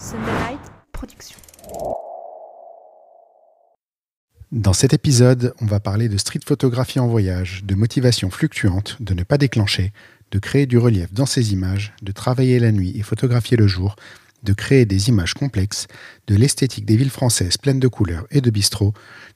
Sunlight Production. Dans cet épisode, on va parler de street photographie en voyage, de motivation fluctuante, de ne pas déclencher, de créer du relief dans ses images, de travailler la nuit et photographier le jour, de créer des images complexes, de l'esthétique des villes françaises pleines de couleurs et de bistrots,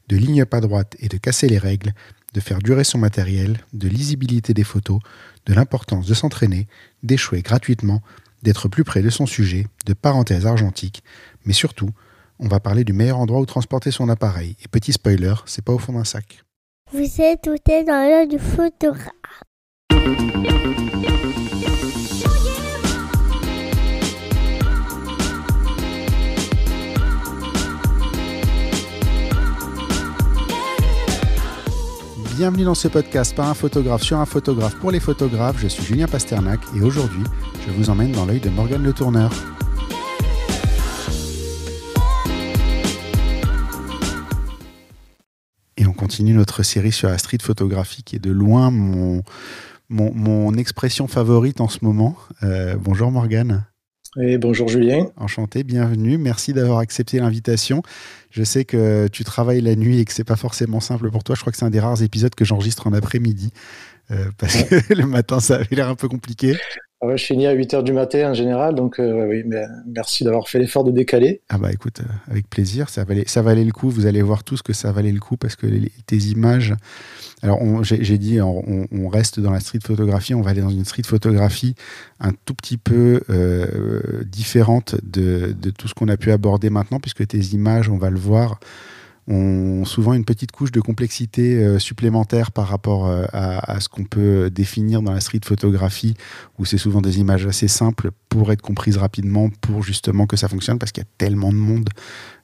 de lignes pas droites et de casser les règles, de faire durer son matériel, de lisibilité des photos, de l'importance de s'entraîner, d'échouer gratuitement, d'être plus près de son sujet, de parenthèses argentiques, mais surtout, on va parler du meilleur endroit où transporter son appareil. Et petit spoiler, c'est pas au fond d'un sac. Vous êtes tout dans l'œil du photographe. Bienvenue dans ce podcast par un photographe sur un photographe pour les photographes. Je suis Julien Pasternak et aujourd'hui, je vous emmène dans l'œil de Morgane Le Tourneur. Et on continue notre série sur la street photographie qui est de loin mon, expression favorite en ce moment. Euh, bonjour Morgane. Et bonjour Julien. Enchanté, bienvenue. Merci d'avoir accepté l'invitation. Je sais que tu travailles la nuit et que c'est pas forcément simple pour toi. Je crois que c'est un des rares épisodes que j'enregistre en après-midi. euh, parce que le matin, ça avait l'air un peu compliqué. Ah ouais, je finis à 8 heures du matin en général, donc euh, oui, mais merci d'avoir fait l'effort de décaler. Ah bah écoute, euh, avec plaisir, ça valait, ça valait le coup. Vous allez voir tous que ça valait le coup parce que les- tes images. Alors j'ai dit, on, reste dans la street photographie, on va aller dans une street photographie un tout petit peu euh, différente de, tout ce qu'on a pu aborder maintenant, puisque tes images, on va le voir, ont souvent une petite couche de complexité euh, supplémentaire par rapport euh, à ce qu'on peut définir dans la street photographie, où c'est souvent des images assez simples pour être comprises rapidement, pour justement que ça fonctionne, parce qu'il y a tellement de monde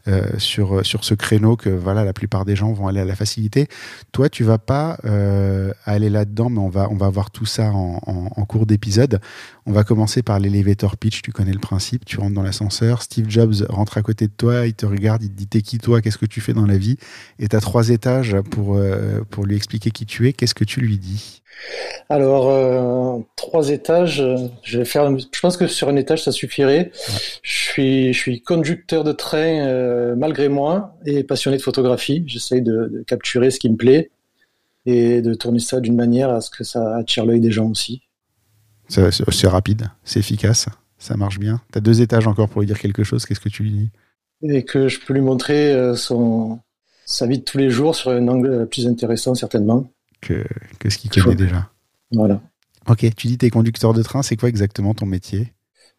euh, sur, sur ce créneau que voilà, la plupart des gens vont aller à la facilité. Toi, tu vas pas euh, aller là-dedans, mais on va, on va voir tout ça en, en- cours d'épisode. On va commencer par l'elevator pitch, tu connais le principe, tu rentres dans l'ascenseur, Steve Jobs rentre à côté de toi, il te regarde, il te dit t'es qui toi, qu'est-ce que tu fais dans la vie, et tu as trois étages pour, euh, pour lui expliquer qui tu es, qu'est-ce que tu lui dis? Alors, trois étages, euh, je vais faire. Je pense que sur un étage, ça suffirait. Je suis, je suis conducteur de train euh, malgré moi et passionné de photographie. J'essaye de, de capturer ce qui me plaît et de tourner ça d'une manière à ce que ça attire l'œil des gens aussi. C'est rapide, c'est efficace, ça marche bien. Tu as deux étages encore pour lui dire quelque chose, qu'est-ce que tu lui dis? Et que je peux lui montrer euh, son, sa vie de tous les jours sur un angle plus intéressant, certainement. que, que ce qu'il connaît déjà Voilà. Ok, tu dis t'es conducteur de train, c'est quoi exactement ton métier?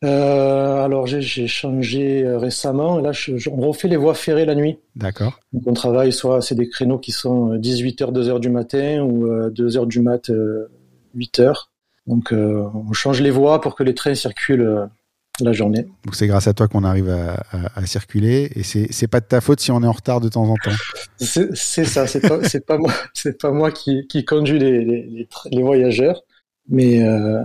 Euh, alors j'ai changé euh, récemment. Là, je- je- on refait les voies ferrées la nuit. D'accord. Donc on travaille soit c'est des créneaux qui sont 18h, 2h du matin ou 2h du mat, 8h. Donc euh, on change les voies pour que les trains circulent euh, la journée. Donc c'est grâce à toi qu'on arrive à, à- à circuler et c'est pas de ta faute si on est en retard de temps en temps. C'est ça, c'est pas, pas moi, c'est pas moi qui, qui conduis les, les, les, tra- les voyageurs, mais euh,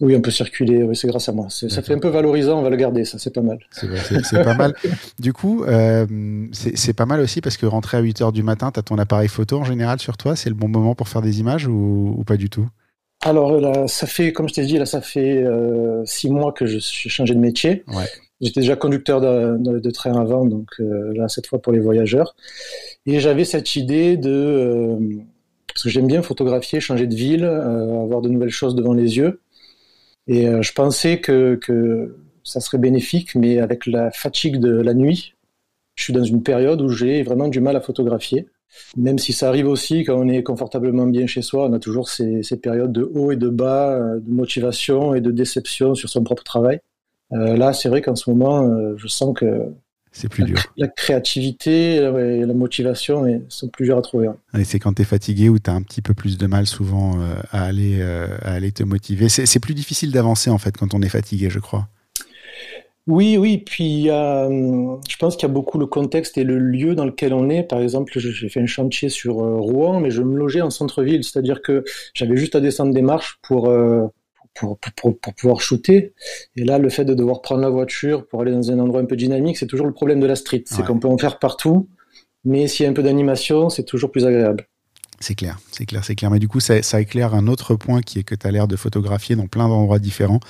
oui, on peut circuler, oui, c'est grâce à moi. Ça fait un peu valorisant, on va le garder, ça, c'est pas mal. C'est pas mal. Du coup, euh, c'est pas mal aussi parce que rentrer à 8 heures du matin, tu as ton appareil photo en général sur toi, c'est le bon moment pour faire des images ou, ou pas du tout? Alors là, ça fait, comme je t'ai dit, là, ça fait euh, six mois que je suis changé de métier. Ouais. J'étais déjà conducteur de, de- de train avant, donc euh, là, cette fois pour les voyageurs. Et j'avais cette idée de... parce que j'aime bien photographier, changer de ville, euh, avoir de nouvelles choses devant les yeux. Et euh, je pensais que, que ça serait bénéfique, mais avec la fatigue de la nuit, je suis dans une période où j'ai vraiment du mal à photographier. Même si ça arrive aussi quand on est confortablement bien chez soi, on a toujours ces, ces périodes de haut et de bas, euh, de motivation et de déception sur son propre travail. Euh, là, c'est vrai qu'en ce moment, euh, je sens que C'est plus la, dur. la créativité et la motivation sont plus dures à trouver. hein. Et c'est quand tu es fatigué ou tu as un petit peu plus de mal souvent euh, à, aller, euh, à aller te motiver. C'est plus difficile d'avancer en fait quand on est fatigué, je crois. Oui, oui, puis hum, je pense qu'il y a beaucoup le contexte et le lieu dans lequel on est. Par exemple, j'ai fait un chantier sur euh, Rouen, mais je me logeais en centre-ville, c'est-à-dire que j'avais juste à descendre des marches pour, pour, pour, pour, pouvoir shooter. Et là, le fait de devoir prendre la voiture pour aller dans un endroit un peu dynamique, c'est toujours le problème de la street. C'est qu'on peut en faire partout, mais s'il y a un peu d'animation, c'est toujours plus agréable. C'est clair, c'est clair, c'est clair. Mais du coup, ça, ça éclaire un autre point qui est que tu as l'air de photographier dans plein d'endroits différents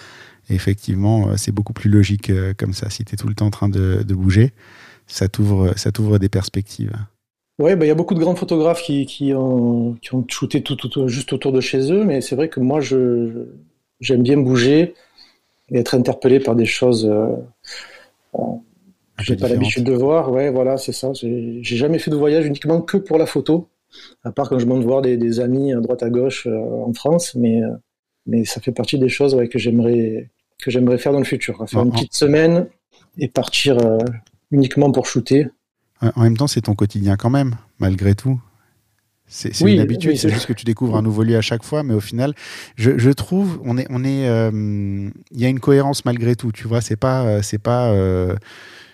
Et effectivement, c'est beaucoup plus logique comme ça. Si tu es tout le temps en train de, bouger, ça t'ouvre, des perspectives. Oui, bah, il y a beaucoup de grands photographes qui, qui, ont, qui ont shooté tout, tout, juste autour de chez eux, mais c'est vrai que moi, je, j'aime bien bouger et être interpellé par des choses euh, euh que j'ai pas l'habitude de voir. Ouais, voilà, c'est ça. J'ai, jamais fait de voyage uniquement que pour la photo, à part quand je monte voir des, des amis à droite à gauche euh, en France, mais, euh, mais ça fait partie des choses ouais, que j'aimerais que j'aimerais faire dans le futur. Faire une petite semaine et partir uniquement pour shooter en même temps, c'est ton quotidien quand même, malgré tout. C'est une habitude, c'est juste que tu découvres un nouveau lieu à chaque fois, mais au final, je, trouve, on est, on est, euh, il y a une cohérence malgré tout. Tu vois, c'est pas, euh, c'est pas, euh,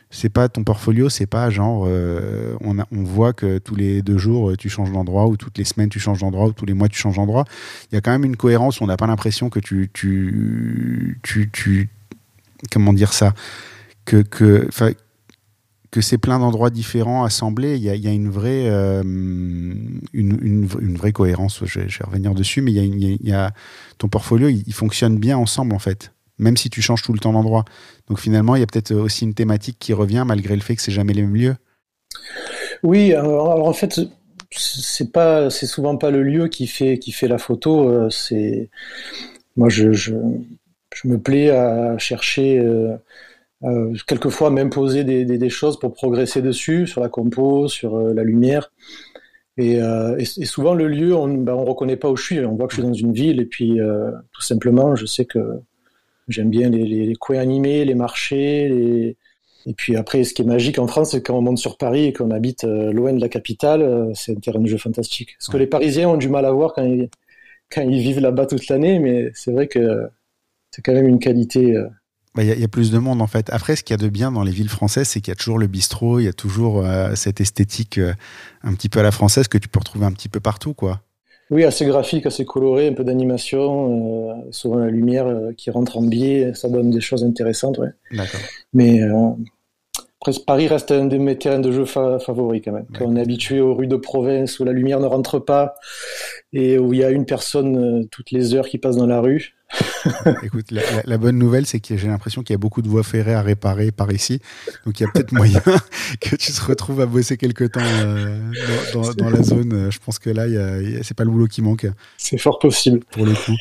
c'est pas ton portfolio, c'est pas genre, on, on voit que tous les deux jours tu changes d'endroit ou toutes les semaines tu changes d'endroit ou tous les mois tu changes d'endroit. Il y a quand même une cohérence. on n'a pas l'impression que tu, tu, tu, tu, comment dire ça, que, que, que c'est plein d'endroits différents assemblés. Il y a, une, vraie, euh, cohérence. Je vais, revenir dessus, mais y a, ton portfolio, il, fonctionne bien ensemble en fait, même si tu changes tout le temps d'endroit. Donc finalement, il y a peut-être aussi une thématique qui revient malgré le fait que c'est jamais les mêmes lieux. Oui, alors, en fait, c'est pas, c'est souvent pas le lieu qui fait la photo. Euh, c'est moi, je, me plais à chercher. Euh, euh, quelquefois même poser des, des, des, choses pour progresser dessus, sur la compo, sur euh, la lumière. Et, euh, et, et, souvent le lieu, on ben, on reconnaît pas où je suis. On voit que je suis dans une ville et puis euh, tout simplement, je sais que j'aime bien les, les, les, coins animés, les marchés. Les... Et puis après, ce qui est magique en France, c'est quand on monte sur Paris et qu'on habite loin de la capitale, c'est un terrain de jeu fantastique. Ce que les Parisiens ont du mal à voir quand ils, quand ils vivent là-bas toute l'année, mais c'est vrai que c'est quand même une qualité bah, il y, a plus de monde en fait. Après, ce qu'il y a de bien dans les villes françaises, c'est qu'il y a toujours le bistrot, il y a toujours euh, cette esthétique euh, un petit peu à la française que tu peux retrouver un petit peu partout, quoi. Oui, assez graphique, assez coloré, un peu d'animation, euh, souvent la lumière qui rentre en biais, ça donne des choses intéressantes, ouais. D'accord. Mais Paris reste un de mes terrains de jeu favoris quand même. Quand on est habitué aux rues de province où la lumière ne rentre pas et où il y a une personne toutes les heures qui passe dans la rue, Écoute, la, bonne nouvelle, c'est que j'ai l'impression qu'il y a beaucoup de voies ferrées à réparer par ici. Donc il y a peut-être moyen que tu te retrouves à bosser quelque temps euh, dans, la zone. Je pense que là, c'est pas le boulot qui manque. C'est fort possible. Pour le coup.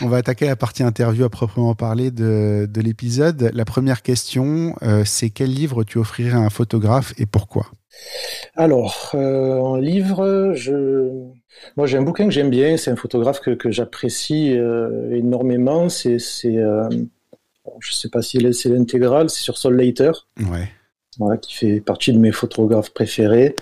On va attaquer la partie interview à proprement parler de, l'épisode. La première question, euh, c'est quel livre tu offrirais à un photographe et pourquoi? Alors, euh, en livre, je... moi j'ai un bouquin que j'aime bien, c'est un photographe que, j'apprécie euh, énormément, c'est, euh, je sais pas si c'est l'intégrale, c'est sur Sol Later. Ouais voilà, qui fait partie de mes photographes préférés.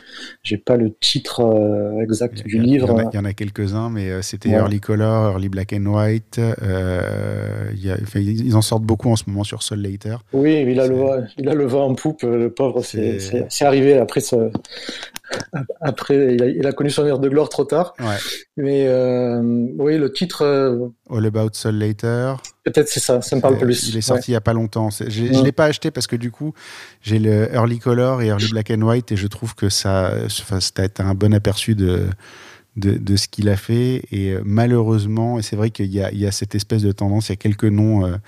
J'ai pas le titre euh, exact du livre. Il y en a, quelques-uns, mais euh, c'était Early Color, Early Black and White. Euh, y a, ils en sortent beaucoup en ce moment sur Sol Later. Oui, il a, le il a le vent en poupe, le pauvre. C'est arrivé après ce, après, il a, connu son heure de gloire trop tard. Ouais. Mais euh, oui, le titre. Euh, All About Soul Later. Peut-être c'est ça, ça me parle plus. Il est sorti il y a pas longtemps. Je ne l'ai pas acheté parce que du coup, j'ai le Early Color et Early Black and White et je trouve que ça, enfin, ça a un bon aperçu de, de, de ce qu'il a fait. Et euh, malheureusement, et c'est vrai qu'il y, y, a cette espèce de tendance, il y a quelques noms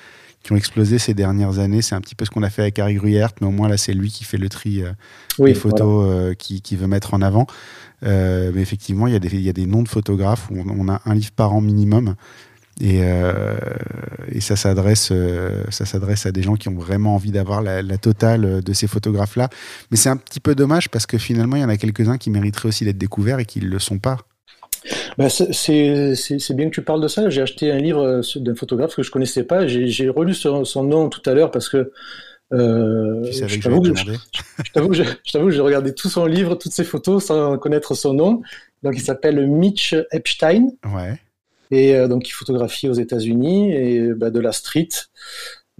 qui ont explosé ces dernières années. C'est un petit peu ce qu'on a fait avec Harry Gruyert, mais au moins là, c'est lui qui fait le tri euh, des photos euh, qu'il qui veut mettre en avant. Euh, mais effectivement, il y, a des, il y, a des noms de photographes où on, a un livre par an minimum. Et, et ça s'adresse ça s'adresse à des gens qui ont vraiment envie d'avoir la, la, totale de ces photographes là mais c'est un petit peu dommage parce que finalement il y en a quelques uns qui mériteraient aussi d'être découverts et qui ne le sont pas ben c'est bien que tu parles de ça. J'ai acheté un livre euh, d'un photographe que je connaissais pas. J'ai relu son, son, nom tout à l'heure parce que. Euh, je t'avoue que, que j'ai regardé tout son livre, toutes ses photos sans connaître son nom. Donc il s'appelle Mitch Epstein. Ouais. Et euh, donc il photographie aux États-Unis et bah, de la street.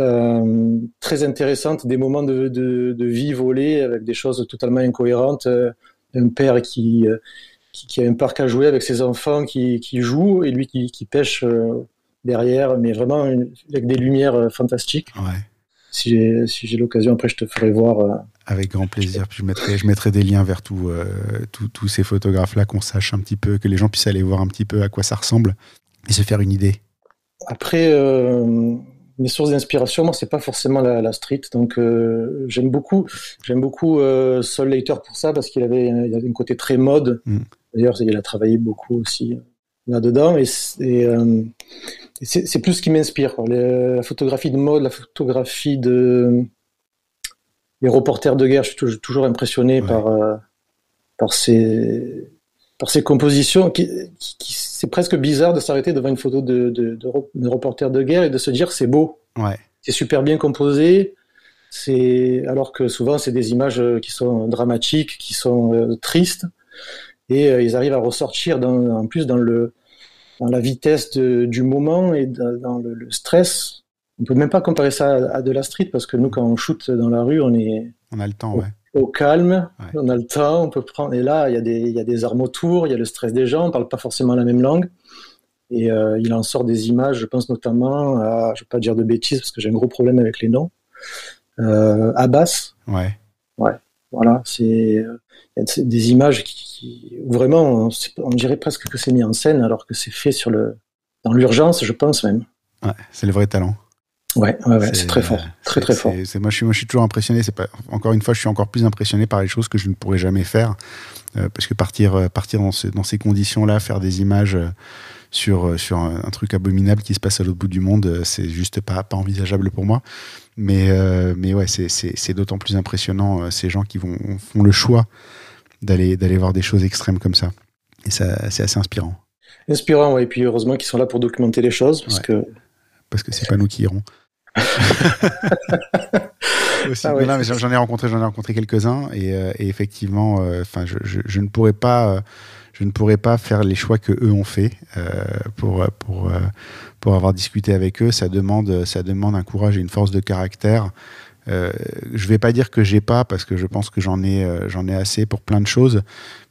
Euh, très intéressante, des moments de, de, de, vie volés avec des choses totalement incohérentes. Un père qui qui, a un parc à jouer avec ses enfants qui, qui jouent et lui qui, qui pêche euh, derrière, mais vraiment avec des lumières euh, fantastiques. Ouais. Si j'ai si l'occasion, après, je te ferai voir. Euh. Avec grand plaisir. Je mettrai, je mettrai des liens vers tous ces photographes-là, qu'on sache un petit peu, que les gens puissent aller voir un petit peu à quoi ça ressemble et se faire une idée. Après, mes sources d'inspiration, moi, c'est pas forcément la, street. Donc, euh, j'aime beaucoup, j'aime beaucoup Sol Later pour ça parce qu'il avait, il avait un côté très mode. Mm. D'ailleurs, il a travaillé beaucoup aussi là-dedans. Et, c'est plus ce qui m'inspire. La photographie de mode, la photographie de les reporters de guerre. Je suis toujours, impressionné par par ces par ces compositions qui, c'est presque bizarre de s'arrêter devant une photo de, de, de, reporter de guerre et de se dire c'est beau. Ouais. C'est super bien composé. C'est alors que souvent c'est des images euh, qui sont dramatiques, qui sont euh, tristes, et euh, ils arrivent à ressortir dans, en plus dans le dans la vitesse du moment et dans, le, stress. On peut même pas comparer ça à, de la street parce que nous quand on shoot dans la rue, on est on a le temps, ouais au calme, on a le temps, on peut prendre. Et là, il y, a des, il y a des armes autour, il y a le stress des gens, on parle pas forcément la même langue. Et euh, il en sort des images, je pense notamment à, je vais pas dire de bêtises parce que j'ai un gros problème avec les noms, euh, Abbas. Ouais. Voilà, c'est des images qui, où vraiment, on, dirait presque que c'est mis en scène alors que c'est fait sur le, dans l'urgence, je pense même. Ouais, c'est le vrai talent. Ouais, ouais, ouais c'est très fort, très très fort. C'est, moi, je suis, moi, je suis toujours impressionné. C'est pas, encore une fois, je suis encore plus impressionné par les choses que je ne pourrais jamais faire, euh, parce que partir, euh, partir dans, ce, dans ces conditions-là, faire des images euh, sur sur un, truc abominable qui se passe à l'autre bout du monde, c'est juste pas pas envisageable pour moi. Mais mais ouais, c'est, d'autant plus impressionnant ces gens qui vont font le choix d'aller voir des choses extrêmes comme ça. Et ça, c'est assez inspirant. Inspirant, ouais. Et puis heureusement qu'ils sont là pour documenter les choses, parce que parce que c'est pas nous qui irons. Ah j'en ai rencontré, j'en ai rencontré quelques-uns et, euh, effectivement, euh, enfin, je, ne pourrais pas, euh, je ne pourrais pas faire les choix que eux ont fait pour pour pour avoir discuté avec eux. Ça demande, ça demande un courage et une force de caractère. je vais pas dire que j'ai pas parce que je pense que j'en ai, j'en ai assez pour plein de choses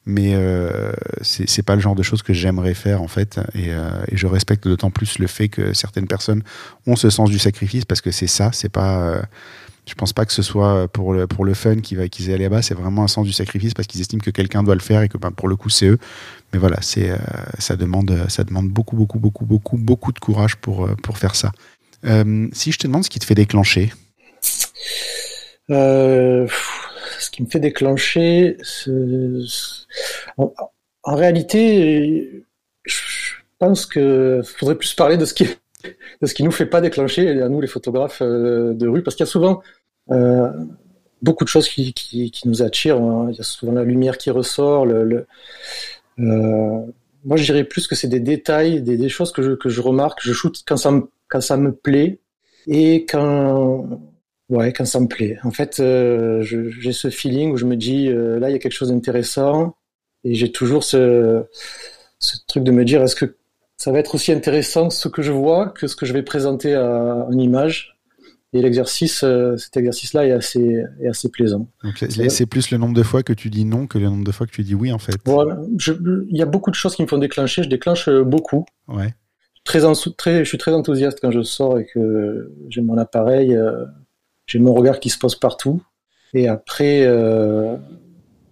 mais euh, c'est pas le genre de choses que j'aimerais faire en fait et, euh, et je respecte d'autant plus le fait que certaines personnes ont ce sens du sacrifice parce que c'est ça c'est pas euh, je pense pas que ce soit pour le, pour le fun qu'ils qu'ils aient là-bas. C'est vraiment un sens du sacrifice parce qu'ils estiment que quelqu'un doit le faire et que ben, pour le coup c'est eux. Mais voilà c'est euh, ça demande ça demande beaucoup beaucoup beaucoup beaucoup beaucoup de courage pour pour faire ça. Si je te demande ce qui te fait déclencher. Euh, ce qui me fait déclencher, en, en, réalité, je pense que faudrait plus parler de ce qui de ce qui nous fait pas déclencher à nous les photographes euh, de rue, parce qu'il y a souvent euh, beaucoup de choses qui, nous attirent. Hein. Il y a souvent la lumière qui ressort. Euh, moi, je dirais plus que c'est des détails, des, choses que je, que je remarque. Je shoot quand ça me, quand ça me plaît et quand Ouais, quand ça me plaît. En fait, j'ai ce feeling où je me dis, là, il y a quelque chose d'intéressant. Et j'ai toujours ce truc de me dire, est-ce que ça va être aussi intéressant ce que je vois que ce que je vais présenter à, en image Et l'exercice, euh, cet exercice-là est assez, est assez plaisant. C'est plus le nombre de fois que tu dis non que le nombre de fois que tu dis oui, en fait. Voilà. Il y a beaucoup de choses qui me font déclencher. Je déclenche beaucoup. Ouais. Très, en, très, je suis très enthousiaste quand je sors et que j'ai mon appareil j'ai mon regard qui se pose partout. Et après, euh,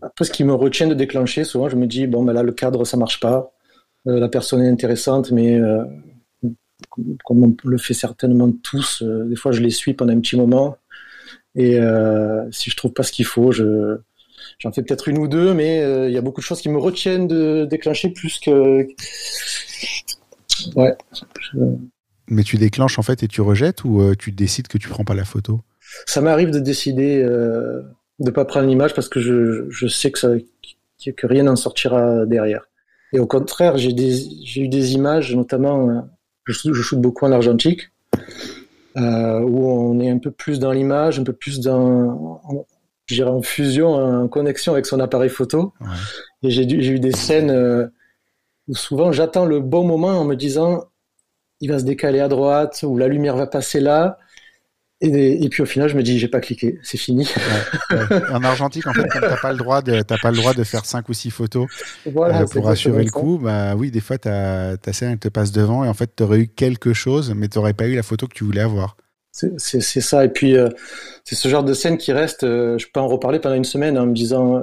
après, ce qui me retient de déclencher, souvent, je me dis bon, ben là, le cadre, ça marche pas. Euh, la personne est intéressante, mais euh, comme on le fait certainement tous, euh, des fois, je les suis pendant un petit moment. Et si je trouve pas ce qu'il faut, je j'en fais peut-être une ou deux, mais il y a beaucoup de choses qui me retiennent de déclencher plus que ouais. Mais tu déclenches en fait et tu rejettes ou tu décides que tu prends pas la photo? Ça m'arrive de décider euh, de pas prendre l'image parce que je, je sais que, ça, que rien n'en sortira derrière. Et au contraire, j'ai eu des images, notamment, euh, je, je shoote beaucoup en argentique, euh, où on est un peu plus dans l'image, un peu plus dans, en, en fusion, en connexion avec son appareil photo. Ouais. Et j'ai eu des scènes euh, où souvent j'attends le bon moment en me disant, il va se décaler à droite, ou la lumière va passer là. Et, puis au final, je me dis, j'ai pas cliqué, c'est fini. En argentique, en fait, quand t'as pas le droit de, t'as pas le droit de faire cinq ou six photos euh, pour assurer le coup, bah oui, des fois, ta, ta scène elle te passe devant et en fait, t'aurais eu quelque chose, mais t'aurais pas eu la photo que tu voulais avoir. C'est ça. Et puis, euh, c'est ce genre de scène qui reste. Euh, je peux en reparler pendant une semaine en me disant,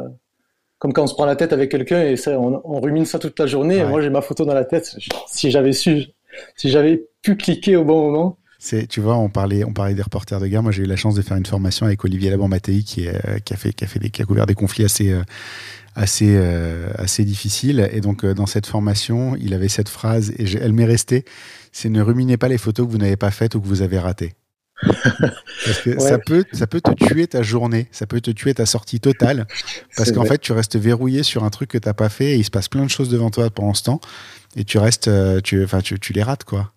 comme quand on se prend la tête avec quelqu'un et ça, on, on, rumine ça toute la journée. moi, j'ai ma photo dans la tête. Si j'avais su, si j'avais pu cliquer au bon moment C'est, tu vois, on parlait, on parlait des reporters de guerre. Moi, j'ai eu la chance de faire une formation avec Olivier Laban-Mattei qui, est, qui a fait, qui a fait des, qui a couvert des conflits assez, assez, assez difficiles. Et donc, dans cette formation, il avait cette phrase et elle m'est restée. C'est ne ruminez pas les photos que vous n'avez pas faites ou que vous avez ratées. parce que ça peut, ça peut te tuer ta journée, ça peut te tuer ta sortie totale, parce qu'en fait, tu restes verrouillé sur un truc que t'as pas fait et il se passe plein de choses devant toi pendant ce temps et tu restes, euh, tu, enfin, tu, tu les rates, quoi.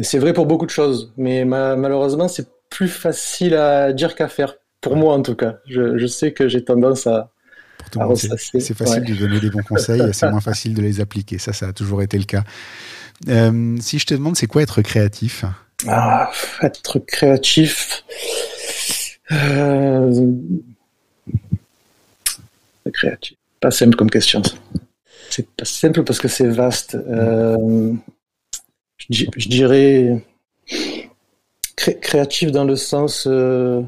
C'est vrai pour beaucoup de choses, mais malheureusement, c'est plus facile à dire qu'à faire. Pour moi, en tout cas. Je, je sais que j'ai tendance à, c'est facile de donner des bons conseils, c'est moins facile de les appliquer. Ça, ça a toujours été le cas. Euh, si je te demande, c'est quoi être créatif? Ah, être créatif. Euh... Créatif. Pas simple comme question. C'est pas simple parce que c'est vaste. Euh... Je, dirais créatif dans le sens euh,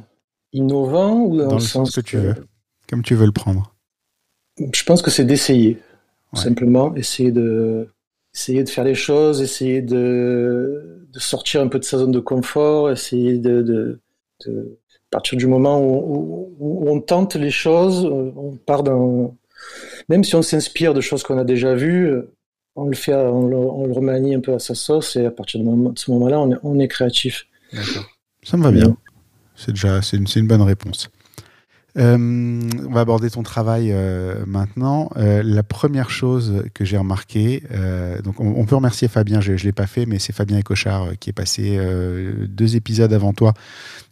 innovant ou dans, le, sens, que tu veux, comme tu veux le prendre. Je pense que c'est d'essayer, simplement essayer de essayer de faire les choses, essayer de, de, sortir un peu de sa zone de confort, essayer de, de, de à partir du moment où, où, on tente les choses, on part dans même si on s'inspire de choses qu'on a déjà vues, on le fait, on le, on le, remanie un peu à sa sauce et à partir de, moment, de ce moment-là, on est, on est créatif. D'accord. Ça me va bien. C'est déjà c'est une, une bonne réponse. Euh, on va aborder ton travail euh, maintenant. Euh, la première chose que j'ai remarqué, donc on, peut remercier Fabien, je ne l'ai pas fait, mais c'est Fabien Ecochard qui est passé deux épisodes avant toi,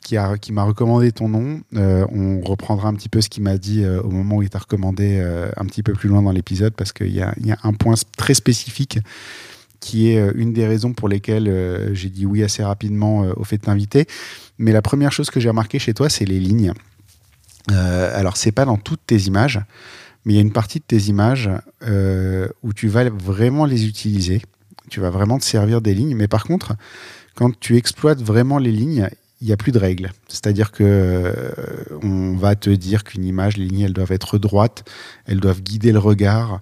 qui m'a qui recommandé ton nom. on reprendra un petit peu ce qu'il m'a dit au moment où il t'a recommandé un petit peu plus loin dans l'épisode, parce qu'il y, y, a un point très spécifique qui est une des raisons pour lesquelles j'ai dit oui assez rapidement au fait de t'inviter. Mais la première chose que j'ai remarqué chez toi, c'est les lignes. Euh, alors, c'est pas dans toutes tes images, mais il y a une partie de tes images euh, où tu vas vraiment les utiliser. Tu vas vraiment te servir des lignes. Mais par contre, quand tu exploites vraiment les lignes, il n'y a plus de règles. C'est-à-dire que euh, on va te dire qu'une image, les lignes, elles doivent être droites, elles doivent guider le regard,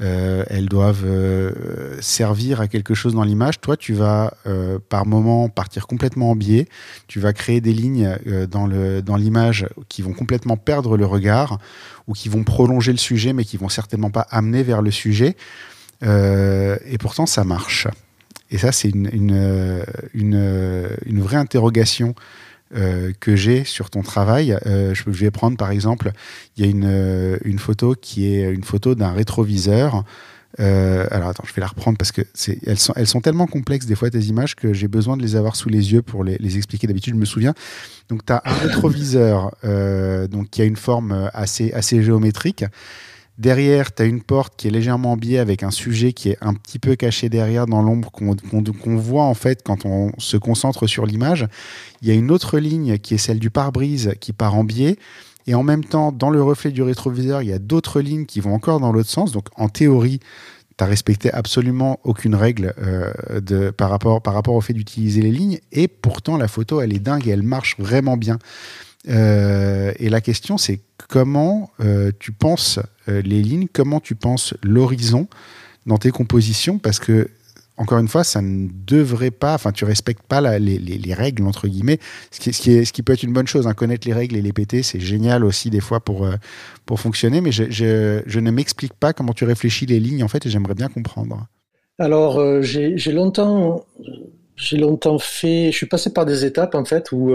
euh, elles doivent euh, servir à quelque chose dans l'image. Toi, tu vas euh, par moment partir complètement en biais. Tu vas créer des lignes dans le dans l'image qui vont complètement perdre le regard ou qui vont prolonger le sujet, mais qui vont certainement pas amener vers le sujet. et pourtant, ça marche. Et ça, c'est une, une, une vraie interrogation euh, que j'ai sur ton travail. Euh, je, vais prendre par exemple, il y a une, euh, une photo qui est une photo d'un rétroviseur. alors attends, je vais la reprendre parce que elles sont, elles sont tellement complexes des fois tes images que j'ai besoin de les avoir sous les yeux pour les, expliquer. D'habitude, je me souviens. Donc tu as un rétroviseur donc qui a une forme assez assez géométrique. Derrière, tu as une porte qui est légèrement biais avec un sujet qui est un petit peu caché derrière dans l'ombre qu'on voit en fait quand on se concentre sur l'image. Il y a une autre ligne qui est celle du pare-brise qui part en biais. Et en même temps, dans le reflet du rétroviseur, il y a d'autres lignes qui vont encore dans l'autre sens. Donc en théorie, tu respecté absolument aucune règle euh, de, par, rapport, par rapport au fait d'utiliser les lignes. Et pourtant, la photo, elle est dingue et elle marche vraiment bien. Euh, et la question, c'est comment euh, tu penses euh, les lignes, comment tu penses l'horizon dans tes compositions, parce que encore une fois, ça ne devrait pas, enfin, tu respectes pas les, les, règles, entre guillemets, ce qui, ce, qui peut être une bonne chose. Hein. Connaître les règles et les péter, c'est génial aussi des fois pour, pour fonctionner, mais je, je ne m'explique pas comment tu réfléchis les lignes, en fait, et j'aimerais bien comprendre. Alors, j'ai longtemps, j'ai longtemps fait, je suis passé par des étapes, en fait, où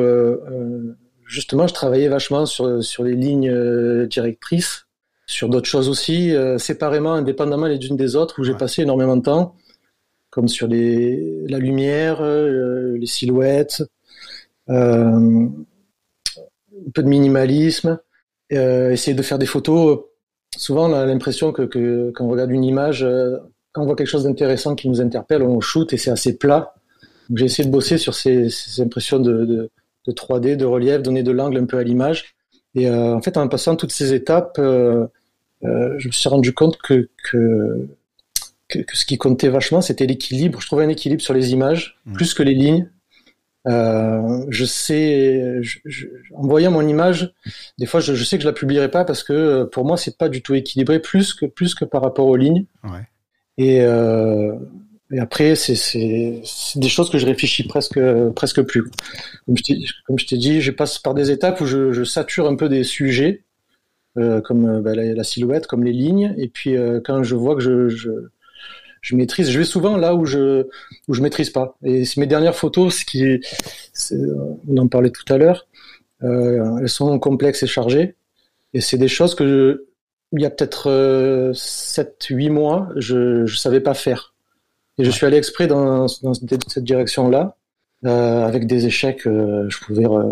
justement, je travaillais vachement sur, sur les lignes euh, directrices, sur d'autres choses aussi, euh, séparément, indépendamment les unes des autres, où j'ai passé énormément de temps, comme sur les, la lumière, euh, les silhouettes, un peu de minimalisme, essayer de faire des photos. Souvent, on a l'impression que, que, quand on regarde une image, quand on voit quelque chose d'intéressant qui nous interpelle, on shoot et c'est assez plat. J'ai essayé de bosser sur ces, ces impressions de, de de 3D, de relief, donner de l'angle un peu à l'image. Et euh, en fait, en passant toutes ces étapes, euh, euh, je me suis rendu compte que, que, que, ce qui comptait vachement, c'était l'équilibre. Je trouvais un équilibre sur les images, mmh. plus que les lignes. je sais, en voyant mon image, des fois, je, sais que je la publierai pas parce que pour moi, c'est pas du tout équilibré, plus que plus que par rapport aux lignes. Ouais. Et, et après, c'est des choses que je réfléchis presque, presque plus. Comme je t'ai dit, je passe par des étapes où je, sature un peu des sujets, euh, comme bah, la, silhouette, comme les lignes. Et puis, euh, quand je vois que je, je, maîtrise, je vais souvent là où je où je maîtrise pas. Et mes dernières photos, ce qui on en parlait tout à l'heure, euh, elles sont complexes et chargées. Et c'est des choses que il y a peut-être 7-8 mois, je ne savais pas faire. Et je suis allé exprès dans, dans cette direction-là, euh, avec des échecs, euh, je pouvais, euh,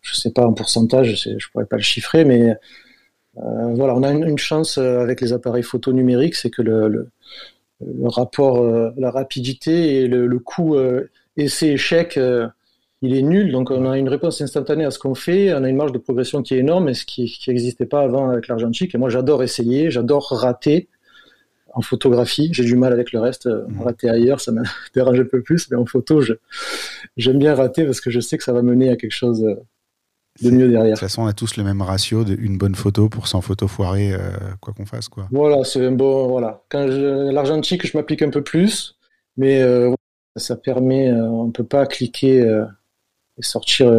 je sais pas en pourcentage, je, ne pourrais pas le chiffrer, mais voilà, on a une, une, chance avec les appareils photo numériques, c'est que le, le, le rapport, la rapidité et le, le coût essai-échec, il est nul. Donc on a une réponse instantanée à ce qu'on fait, on a une marge de progression qui est énorme, et ce qui n'existait pas avant avec l'argentique. Et moi, j'adore essayer, j'adore rater en photographie, j'ai du mal avec le reste. Mmh. Rater ailleurs, ça me dérange un peu plus, mais en photo, j'aime bien rater parce que je sais que ça va mener à quelque chose euh, de mieux derrière. De toute façon, on a tous le même ratio d'une bonne photo pour 100 photos foirées, euh, quoi qu'on fasse. Quoi. Voilà, c'est un bon. Voilà. Quand l'argentique, je m'applique un peu plus, mais ça permet, on ne peut pas cliquer et sortir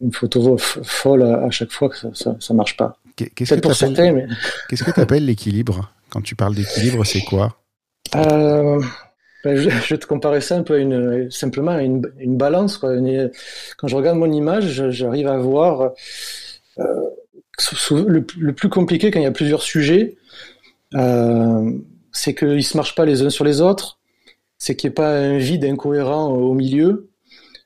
une photo folle à, chaque fois que ça ne marche pas. Qu'est-ce que tu appelles l'équilibre? Quand tu parles d'équilibre, c'est quoi euh, ben, je, vais te comparer ça un peu à une, simplement à une, balance. Quand je regarde mon image, j'arrive à voir euh, le, plus compliqué quand il y a plusieurs sujets, euh, c'est qu'ils ne se marchent pas les uns sur les autres, c'est qu'il n'y ait pas un vide incohérent au milieu.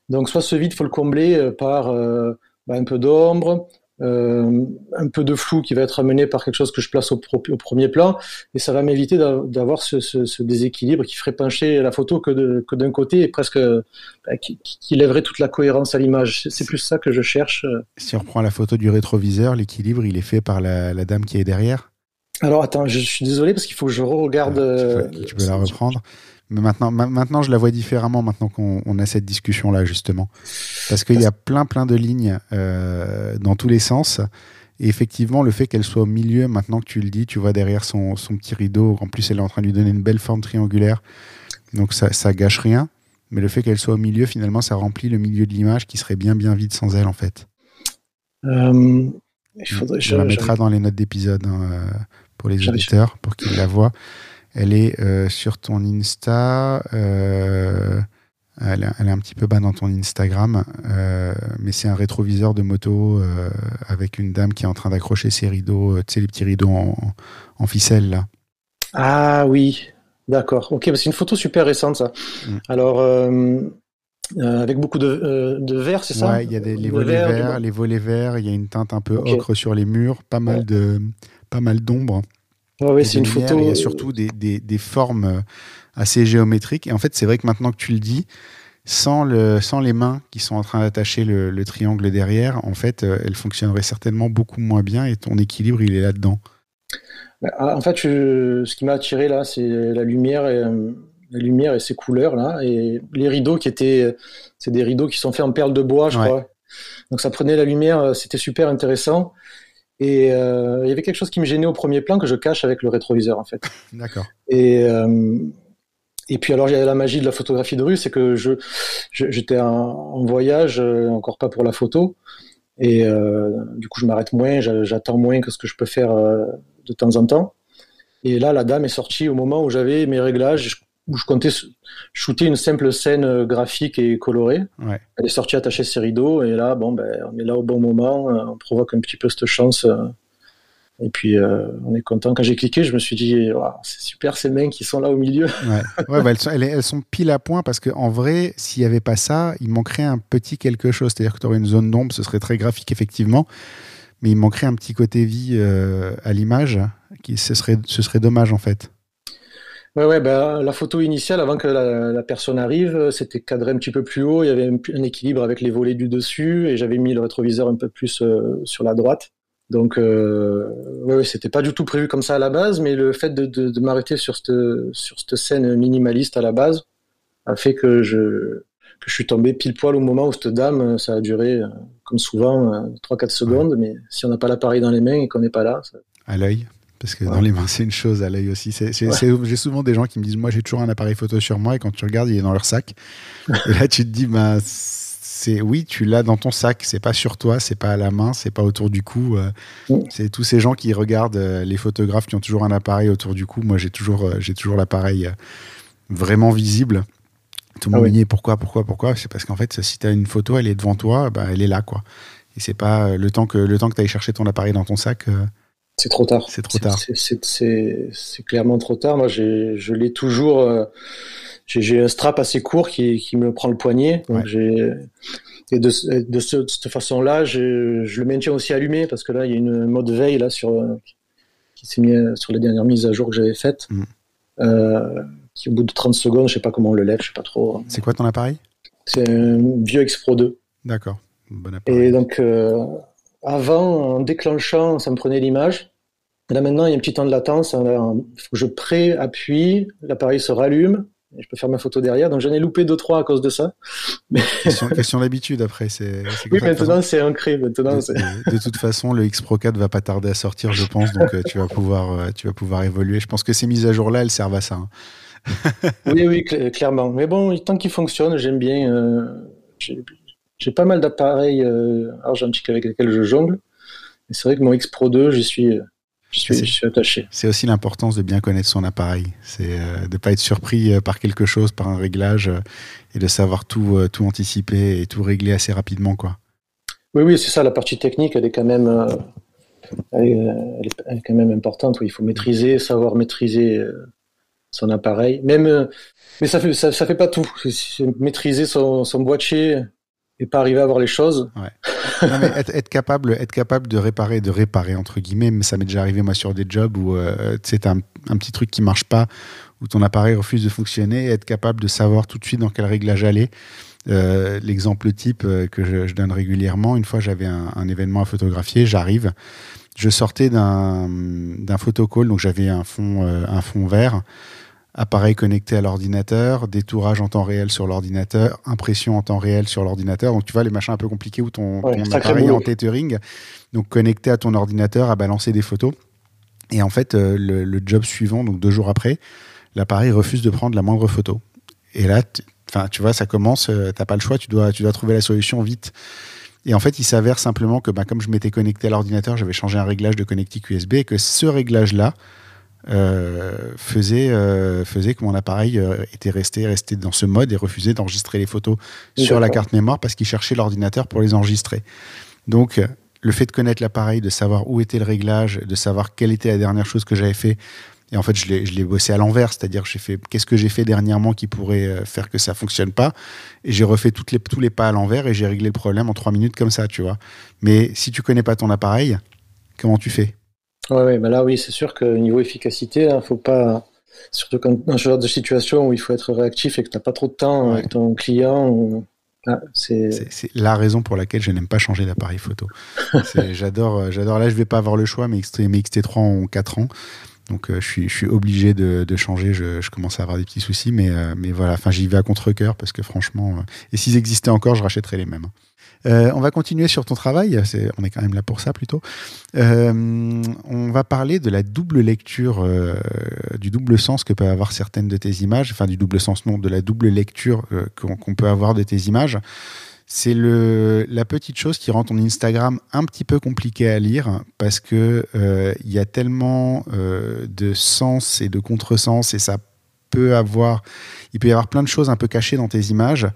Donc soit ce vide, faut le combler par ben, un peu d'ombre, euh, un peu de flou qui va être amené par quelque chose que je place au, au premier plan, et ça va m'éviter d'avoir ce, ce, ce, déséquilibre qui ferait pencher la photo que d'un côté et presque bah, qui, qui, lèverait toute la cohérence à l'image. C'est plus ça que je cherche. Si on reprend la photo du rétroviseur, l'équilibre il est fait par la, la, dame qui est derrière? Alors attends, je suis désolé parce qu'il faut que je re-regarde. Ah, tu, peux, la reprendre. Mais maintenant, maintenant, je la vois différemment maintenant qu'on a cette discussion-là, justement. Parce qu'il y a plein, plein de lignes euh, dans tous les sens. Et effectivement, le fait qu'elle soit au milieu, maintenant que tu le dis, tu vois derrière son, son, petit rideau, en plus elle est en train de lui donner une belle forme triangulaire. Donc ça, ça gâche rien. Mais le fait qu'elle soit au milieu, finalement, ça remplit le milieu de l'image qui serait bien, bien vide sans elle, en fait. Euh, il faudrait, je, la mettrai dans les notes d'épisode hein, euh, pour les auditeurs, pour qu'ils la voient. Elle est euh, sur ton Insta. Euh, elle, est un petit peu bas dans ton Instagram, euh, mais c'est un rétroviseur de moto avec une dame qui est en train d'accrocher ses rideaux, tu sais, les petits rideaux en, ficelle là. Ah oui, d'accord. Ok, c'est une photo super récente ça. Mm. Alors, avec beaucoup de, de verre, c'est ça Ouais, il y a les volets verts, les volets verts. Il y a une teinte un peu ocre sur les murs, pas mal de, pas mal d'ombre. Ouais, c'est une photo. Il y a surtout des, des, des, formes euh, assez géométriques. Et en fait, c'est vrai que maintenant que tu le dis, sans, le, sans les mains qui sont en train d'attacher le, le, triangle derrière, en fait, euh, elle fonctionnerait certainement beaucoup moins bien et ton équilibre, il est là-dedans. Bah, ah, en fait, ce qui m'a attiré là, c'est la lumière et, euh, la lumière et ses couleurs là, et les rideaux qui étaient, c'est des rideaux qui sont faits en perles de bois, je crois. Donc ça prenait la lumière, c'était super intéressant. Et euh, il y avait quelque chose qui me gênait au premier plan que je cache avec le rétroviseur en fait. D'accord. Et euh, et puis alors il y a la magie de la photographie de rue, c'est que je j'étais en, voyage, euh, encore pas pour la photo, et euh, du coup je m'arrête moins, j'attends moins que ce que je peux faire de temps en temps. Et là la dame est sortie au moment où j'avais mes réglages, où je comptais shooter une simple scène euh, graphique et colorée. Ouais. Elle est sortie attacher ses rideaux et là, bon, ben, on est là au bon moment, euh, on provoque un petit peu cette chance. Euh, et puis, on est content. Quand j'ai cliqué, je me suis dit, c'est super ces mains qui sont là au milieu. Ouais, ouais bah, elles, sont, elles, sont, pile à point parce qu'en vrai, s'il n'y avait pas ça, il manquerait un petit quelque chose. C'est-à-dire que tu aurais une zone d'ombre, ce serait très graphique, effectivement. Mais il manquerait un petit côté vie à l'image. Ce, serait, ce serait dommage, en fait. Ouais, ouais, ben, la photo initiale, avant que la, personne arrive, c'était cadré un petit peu plus haut, il y avait un, équilibre avec les volets du dessus, et j'avais mis le rétroviseur un peu plus euh, sur la droite. Donc, euh, ouais, c'était pas du tout prévu comme ça à la base, mais le fait de, de, de m'arrêter sur cette, sur cette scène minimaliste à la base a fait que je, que je suis tombé pile poil au moment où cette dame, ça a duré, comme souvent, 3-4 secondes, mais si on n'a pas l'appareil dans les mains et qu'on n'est pas là... Ça... À l'œil Parce que dans les mains, c'est une chose, à l'œil aussi. J'ai souvent des gens qui me disent Moi, j'ai toujours un appareil photo sur moi, et quand tu regardes, il est dans leur sac. et là, tu te dis bah, c'est oui, tu l'as dans ton sac. C'est pas sur toi, c'est pas à la main, c'est pas autour du cou. Euh, c'est tous ces gens qui regardent euh, les photographes qui ont toujours un appareil autour du cou. Moi, j'ai toujours, euh, j'ai toujours l'appareil vraiment visible. Tout le ah monde me dit pourquoi, pourquoi, pourquoi? C'est parce qu'en fait, si tu as une photo, elle est devant toi, bah, elle est là, quoi. Et c'est pas le temps que le temps que tu ailles chercher ton appareil dans ton sac. C'est trop tard. C'est trop tard. C'est clairement trop tard. Moi, je l'ai toujours j'ai un strap assez court qui, qui, me prend le poignet. Donc et de, de, cette façon-là, je, je, le maintiens aussi allumé parce que là, il y a une mode veille là sur qui s'est mis sur les dernières mises à jour que j'avais faites. Mm. Euh, qui au bout de 30 secondes, je sais pas comment on le lève, je sais pas trop. C'est quoi ton appareil? C'est un vieux X Pro 2. D'accord. Bon appareil. Et donc euh, avant, en déclenchant, ça me prenait l'image. Là maintenant, il y a un petit temps de latence. Il faut que je pré-appuie, l'appareil se rallume, je peux faire ma photo derrière. Donc j'en ai loupé deux trois à cause de ça. Mais... Question, d'habitude après. C'est, oui, maintenant c'est ancré. Maintenant, de, de, toute façon, le X Pro 4 va pas tarder à sortir, je pense. Donc euh, tu vas pouvoir, euh, tu vas pouvoir évoluer. Je pense que ces mises à jour là, elles servent à ça. Hein. oui, oui, clairement. Mais bon, tant qu'il fonctionne, j'aime bien. Euh, j'ai, pas mal d'appareils argentiques avec lesquels je jongle. Et c'est vrai que mon X Pro 2, j'y suis je suis, attaché. C'est aussi l'importance de bien connaître son appareil. C'est euh, de ne pas être surpris euh, par quelque chose, par un réglage, euh, et de savoir tout, tout anticiper et tout régler assez rapidement. Quoi. Oui, oui, c'est ça. La partie technique, elle est quand même, elle est, quand même importante. il faut maîtriser, savoir maîtriser son appareil. Même, mais ça fait, ça, fait pas tout. Maîtriser son, son boîtier et pas arriver à voir les choses. Ouais être, capable, être capable de réparer, de réparer entre guillemets, mais ça m'est déjà arrivé moi sur des jobs où euh, c'est un, un, petit truc qui marche pas, où ton appareil refuse de fonctionner, être capable de savoir tout de suite dans quel réglage aller. Euh, l'exemple type euh, que je, donne régulièrement, une fois j'avais un, événement à photographier, j'arrive, je sortais d'un photocall, donc j'avais un fond, un fond vert appareil connecté à l'ordinateur, détourage en temps réel sur l'ordinateur, impression en temps réel sur l'ordinateur. Donc tu vois les machins un peu compliqués où ton, appareil est en tethering, donc connecté à ton ordinateur à balancer des photos. Et en fait, euh, le, job suivant, donc deux jours après, l'appareil refuse de prendre la moindre photo. Et là, enfin, tu vois, ça commence, tu euh, t'as pas le choix, tu dois, tu dois trouver la solution vite. Et en fait, il s'avère simplement que, bah, comme je m'étais connecté à l'ordinateur, j'avais changé un réglage de connectique USB et que ce réglage-là, euh, faisait, euh, faisait que mon appareil euh, était resté, resté dans ce mode et refusait d'enregistrer les photos sur la carte mémoire parce qu'il cherchait l'ordinateur pour les enregistrer. Donc, le fait de connaître l'appareil, de savoir où était le réglage, de savoir quelle était la dernière chose que j'avais fait, et en fait, je l'ai bossé à l'envers, c'est-à-dire j'ai fait qu'est-ce que j'ai fait dernièrement qui pourrait faire que ça fonctionne pas, et j'ai refait toutes les, tous les pas à l'envers et j'ai réglé le problème en trois minutes comme ça, tu vois. Mais si tu connais pas ton appareil, comment tu fais? Ouais, mais là, oui, c'est sûr que niveau efficacité, il hein, faut pas. Surtout quand, dans ce genre de situation où il faut être réactif et que tu n'as pas trop de temps avec ton client. Ah, c'est la raison pour laquelle je n'aime pas changer d'appareil photo. j'adore, euh, j'adore. Là, je vais pas avoir le choix. Mes, XT3 ont 4 ans. Donc, euh, je, suis, je suis obligé de, de changer. Je, je, commence à avoir des petits soucis. Mais, euh, mais voilà, enfin, j'y vais à contre-coeur parce que franchement. et s'ils existaient encore, je rachèterais les mêmes. Euh, on va continuer sur ton travail, on est quand même là pour ça plutôt. Euh, on va parler de la double lecture, euh, du double sens que peuvent avoir certaines de tes images, enfin du double sens non, de la double lecture qu'on peut avoir de tes images. C'est la petite chose qui rend ton Instagram un petit peu compliqué à lire parce que il y a tellement de sens et de contresens et ça peut avoir, il peut y avoir plein de choses un peu cachées dans tes images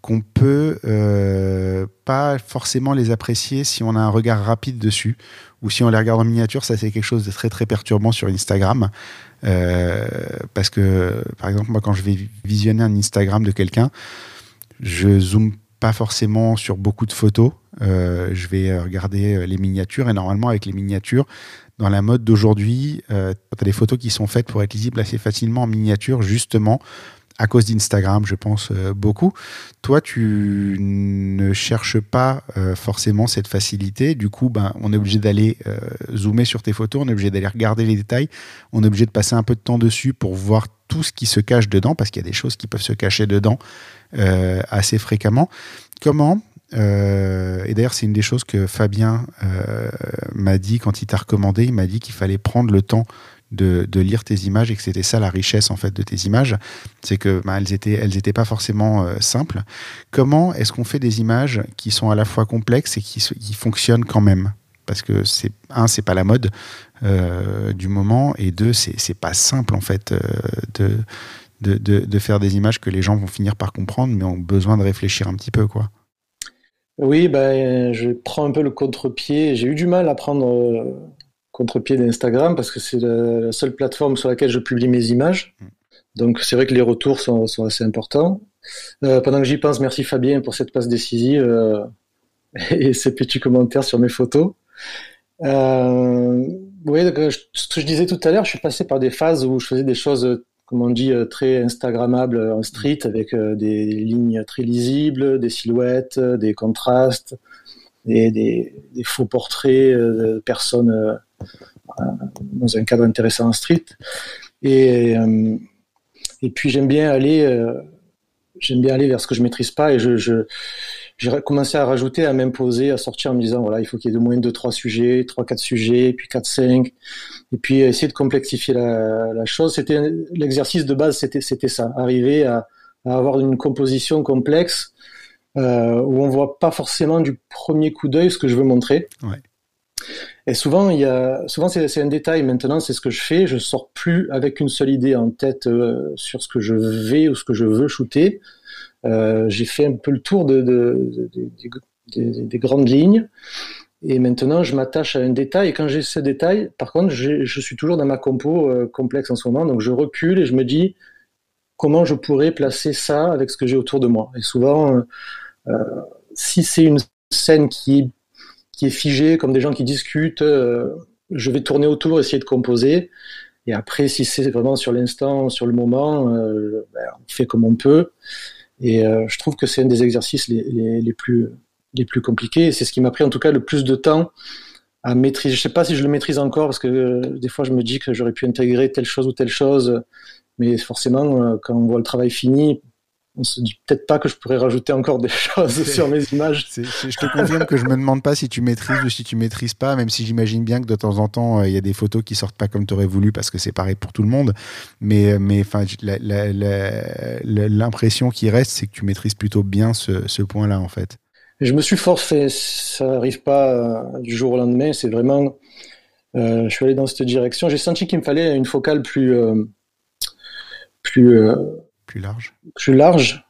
qu'on peut euh, pas forcément les apprécier si on a un regard rapide dessus ou si on les regarde en miniature. Ça, c'est quelque chose de très très perturbant sur Instagram. Euh, parce que, par exemple, moi, quand je vais visionner un Instagram de quelqu'un, je zoome pas forcément sur beaucoup de photos. Euh, je vais regarder les miniatures et normalement, avec les miniatures, dans la mode d'aujourd'hui, tu as des photos qui sont faites pour être lisibles assez facilement en miniature, justement à cause d'Instagram, je pense euh, beaucoup. Toi, tu ne cherches pas euh, forcément cette facilité. Du coup, ben, on est obligé d'aller euh, zoomer sur tes photos, on est obligé d'aller regarder les détails, on est obligé de passer un peu de temps dessus pour voir tout ce qui se cache dedans, parce qu'il y a des choses qui peuvent se cacher dedans assez fréquemment. Comment et d'ailleurs, c'est une des choses que Fabien m'a dit quand il t'a recommandé. Il m'a dit qu'il fallait prendre le temps de, lire tes images et que c'était ça la richesse en fait de tes images, c'est que bah, elles étaient elles étaient pas forcément simples. Comment est-ce qu'on fait des images qui sont à la fois complexes et qui, fonctionnent quand même? Parce que c'est un, c'est pas la mode du moment, et deux, c'est pas simple en fait de de, de, faire des images que les gens vont finir par comprendre, mais ont besoin de réfléchir un petit peu, quoi. Oui, ben, je prends un peu le contre-pied. J'ai eu du mal à prendre euh, contre-pied d'Instagram parce que c'est la, seule plateforme sur laquelle je publie mes images. Mm. Donc c'est vrai que les retours sont, sont assez importants. Euh, pendant que j'y pense, merci Fabien pour cette passe décisive euh, et ces petits commentaires sur mes photos. oui, ce que je disais tout à l'heure, je suis passé par des phases où je faisais des choses comme on dit, euh, très Instagrammable en street, avec euh, des lignes très lisibles, des silhouettes, euh, des contrastes, des, des, faux portraits de personnes dans un cadre intéressant en street. Et, et puis j'aime bien aller, j'aime bien aller vers ce que je maîtrise pas et je, j'ai commencé à rajouter, à m'imposer, à sortir en me disant voilà, il faut qu'il y ait de moins de trois sujets, trois, quatre sujets, puis quatre, cinq, et puis essayer de complexifier la, chose. C'était l'exercice de base, c'était c'était ça, arriver à, avoir une composition complexe euh, où on voit pas forcément du premier coup d'œil ce que je veux montrer. Et souvent, il y a, souvent c'est un détail. Maintenant, c'est ce que je fais. Je sors plus avec une seule idée en tête euh, sur ce que je vais ou ce que je veux shooter. Euh, j'ai fait un peu le tour de, de, de, des grandes lignes. Et maintenant, je m'attache à un détail. Et quand j'ai ce détail, par contre, je suis toujours dans ma compo euh, complexe en ce moment. Donc, je recule et je me dis comment je pourrais placer ça avec ce que j'ai autour de moi. Et souvent, si c'est une scène qui, qui est figée, comme des gens qui discutent, je vais tourner autour, essayer de composer. Et après, si c'est vraiment sur l'instant, sur le moment, ben, on fait comme on peut. Et euh, je trouve que c'est un des exercices les, plus, compliqués. C'est ce qui m'a pris en tout cas le plus de temps à maîtriser. Je sais pas si je le maîtrise encore parce que euh, des fois je me dis que j'aurais pu intégrer telle chose ou telle chose. Mais forcément, euh, quand on voit le travail fini, on se dit peut-être pas que je pourrais rajouter encore des choses sur mes images. je te confirme que je me demande pas si tu maîtrises ou si tu maîtrises pas, même si j'imagine bien que de temps en temps euh, il y a des photos qui sortent pas comme tu aurais voulu parce que c'est pareil pour tout le monde. Mais euh, mais enfin l'impression qui reste, c'est que tu maîtrises plutôt bien ce, ce point-là en fait. Je me suis forcé, ça n'arrive pas euh, du jour au lendemain. C'est vraiment, je suis allé dans cette direction. J'ai senti qu'il me fallait une focale plus plus plus large Plus large.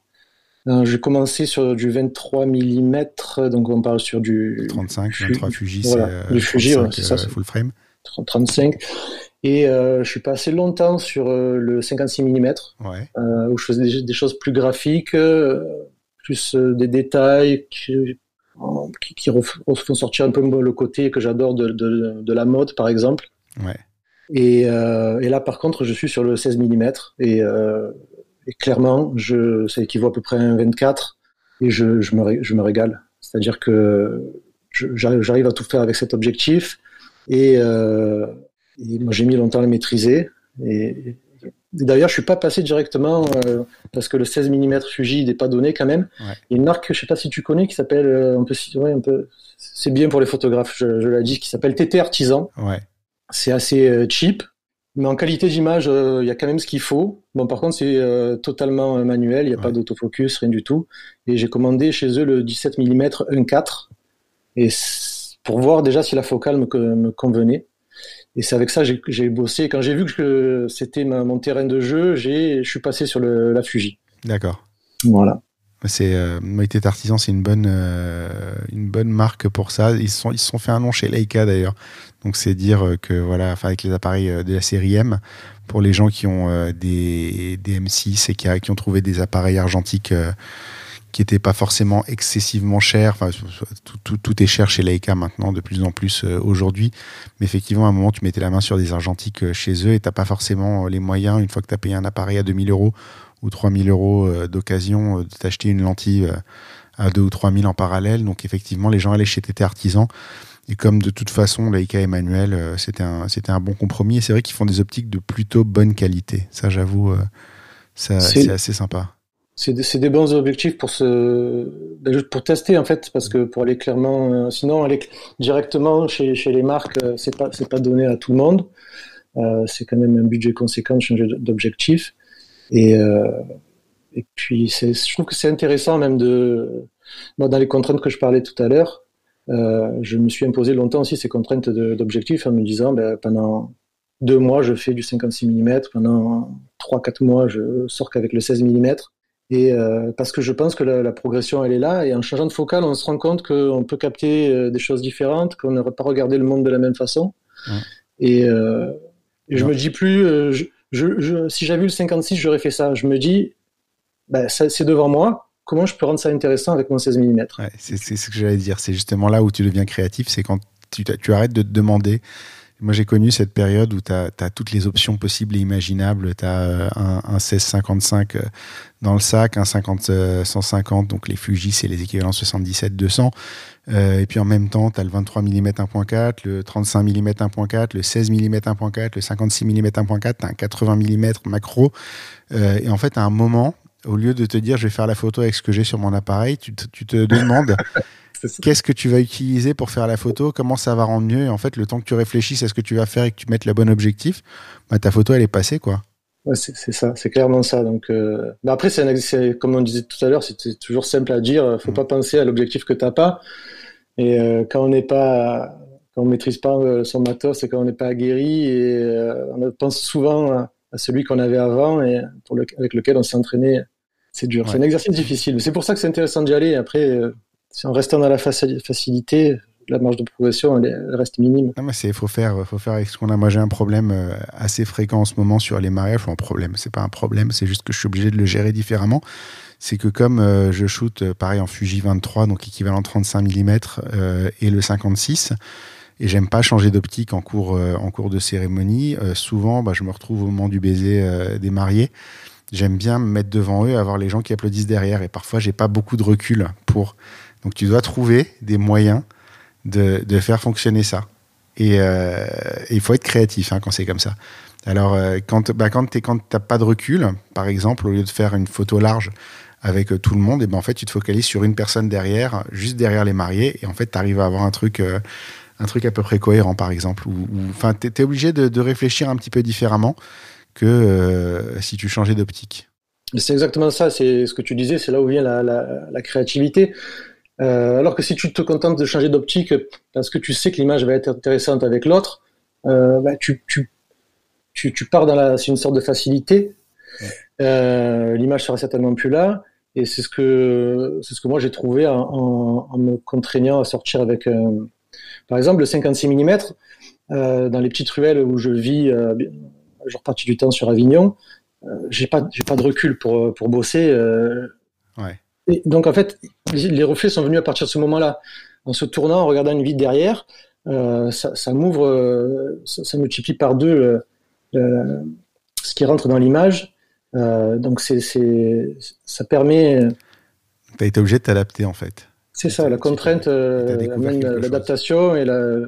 Euh, j'ai commencé sur du 23 mm, donc on parle sur du 35, 23 Fuji, c'est du Fuji, c'est ça, full frame. 35. Et euh, je suis passé longtemps sur euh, le 56 mm, ouais. où je faisais des, choses plus graphiques, plus des détails qui, qui, font sortir un peu le côté que j'adore de, de, de, la mode, par exemple. Ouais. Et, et, là, par contre, je suis sur le 16 mm et et clairement, je, ça équivaut à peu près à un 24 et je, je, me, je me régale. C'est-à-dire que j'arrive à tout faire avec cet objectif et, euh, moi j'ai mis longtemps à le maîtriser. Et, d'ailleurs, je suis pas passé directement euh, parce que le 16 mm Fuji n'est pas donné quand même. Il y a une marque, je sais pas si tu connais, qui s'appelle euh, un peu, ouais, un peu, c'est bien pour les photographes, je, je l'ai dit, qui s'appelle TT Artisan. Ouais. C'est assez euh, cheap mais en qualité d'image, euh, il y a quand même ce qu'il faut. Bon, par contre, c'est euh, totalement manuel, il n'y a pas d'autofocus, rien du tout. Et j'ai commandé chez eux le 17 mm 1.4 et pour voir déjà si la focale me, me convenait. Et c'est avec ça que j'ai bossé. Quand j'ai vu que c'était mon terrain de jeu, je suis passé sur le, la Fuji. D'accord. Voilà. C'est euh, Artisan, c'est une bonne euh, une bonne marque pour ça. Ils se sont ils sont fait un nom chez Leica d'ailleurs. Donc c'est dire que voilà, avec les appareils euh, de la série M, pour les gens qui ont euh, des, des M6 et qui, ont trouvé des appareils argentiques qui n'étaient pas forcément excessivement chers. Tout, est cher chez Leica maintenant, de plus en plus aujourd'hui. Mais effectivement, à un moment, tu mettais la main sur des argentiques chez eux et tu n'as pas forcément les moyens, une fois que tu as payé un appareil à 2000 euros, ou 3000 euros euh, d'occasion euh, de t'acheter une lentille euh, à 2 ou 3000 en parallèle. Donc effectivement, les gens allaient chez TT Artisan. Et comme de toute façon, Leica et Manuel, c'était un, un bon compromis. Et c'est vrai qu'ils font des optiques de plutôt bonne qualité. Ça, j'avoue, c'est assez sympa. c'est des, des, bons objectifs pour se ben, pour tester en fait parce que pour aller clairement sinon aller directement chez, chez les marques c'est pas c'est pas donné à tout le monde euh, c'est quand même un budget conséquent de changer d'objectif et euh, et puis je trouve que c'est intéressant même de dans les contraintes que je parlais tout à l'heure je me suis imposé longtemps aussi ces contraintes d'objectifs en me disant ben, pendant deux mois je fais du 56 mm pendant trois quatre mois je sors qu'avec le 16 mm et euh, parce que je pense que la, la, progression, elle est là. Et en changeant de focale, on se rend compte qu'on peut capter euh, des choses différentes, qu'on n'aurait pas regardé le monde de la même façon. Ouais. Et, euh, et je me dis plus, euh, je, si j'avais eu le 56, j'aurais fait ça. Je me dis, ben, c'est devant moi. Comment je peux rendre ça intéressant avec mon 16 mm C'est ce que j'allais dire. C'est justement là où tu deviens créatif. C'est quand tu, tu arrêtes de te demander moi, j'ai connu cette période où tu as, toutes les options possibles et imaginables. Tu as euh, un, un 1655 euh, dans le sac, un 50 150, donc les Fuji, c'est les équivalents 77-200. Euh, et puis en même temps, tu as le 23 mm 1.4, le 35 mm 1.4, le 16 mm 1.4, le 56 mm 1.4, tu as un 80 mm macro. Euh, et en fait, à un moment, au lieu de te dire je vais faire la photo avec ce que j'ai sur mon appareil, tu te demandes Qu'est-ce que tu vas utiliser pour faire la photo? Comment ça va rendre mieux? Et en fait, le temps que tu réfléchisses à ce que tu vas faire et que tu mettes le bon objectif, bah, ta photo, elle est passée, quoi. Ouais, c'est ça, c'est clairement ça. Donc, euh... après, c'est comme on disait tout à l'heure, c'est toujours simple à dire. Faut mmh. pas penser à l'objectif que t'as pas. Et euh, quand on n'est pas, quand on maîtrise pas euh, son matos, c'est quand on n'est pas aguerri et euh, on pense souvent à, à celui qu'on avait avant et pour le, avec lequel on s'est entraîné. C'est dur, ouais. c'est un exercice difficile. C'est pour ça que c'est intéressant d'y aller. Après, si en restant dans la facilité, la marge de progression, elle, reste minime. Non, faut faire, faut faire avec ce qu'on a. Moi, j'ai un problème euh, assez fréquent en ce moment sur les mariages. Enfin, problème, c'est pas un problème, c'est juste que je suis obligé de le gérer différemment. C'est que comme euh, je shoot euh, pareil en Fuji 23, donc équivalent 35 mm et le 56, et j'aime pas changer d'optique en cours, en cours de cérémonie. souvent, bah, je me retrouve au moment du baiser des mariés j'aime bien me mettre devant eux, avoir les gens qui applaudissent derrière. Et parfois, j'ai pas beaucoup de recul pour. Donc, tu dois trouver des moyens de, de faire fonctionner ça. Et euh, il faut être créatif hein, quand c'est comme ça. Alors, euh, quand, bah, quand tu n'as pas de recul, par exemple, au lieu de faire une photo large avec euh, tout le monde, et ben, en fait, tu te focalises sur une personne derrière, juste derrière les mariés, et en fait, tu arrives à avoir un truc, un truc à peu près cohérent, par exemple. Enfin, tu es, obligé de, réfléchir un petit peu différemment que si tu changeais d'optique. C'est exactement ça, c'est ce que tu disais, c'est là où vient la, la créativité. Euh, alors que si tu te contentes de changer d'optique parce que tu sais que l'image va être intéressante avec l'autre, euh, bah, tu, tu, tu, tu, pars dans la, c'est une sorte de facilité. Ouais. Euh, l'image sera certainement plus là. Et c'est ce que, c'est ce que moi j'ai trouvé en, en, en, me contraignant à sortir avec, par exemple, le 56 mm, dans les petites ruelles où je vis, euh, genre partie du temps sur Avignon, j'ai pas, j'ai pas de recul pour, pour bosser. ouais. Et donc en fait, les reflets sont venus à partir de ce moment-là. En se tournant, en regardant une vide derrière, euh, ça, ça m'ouvre, euh, ça, ça, multiplie par deux euh, ce qui rentre dans l'image. donc c'est, ça permet. Tu as été obligé de t'adapter en fait. C'est ça, la contrainte l'adaptation et la,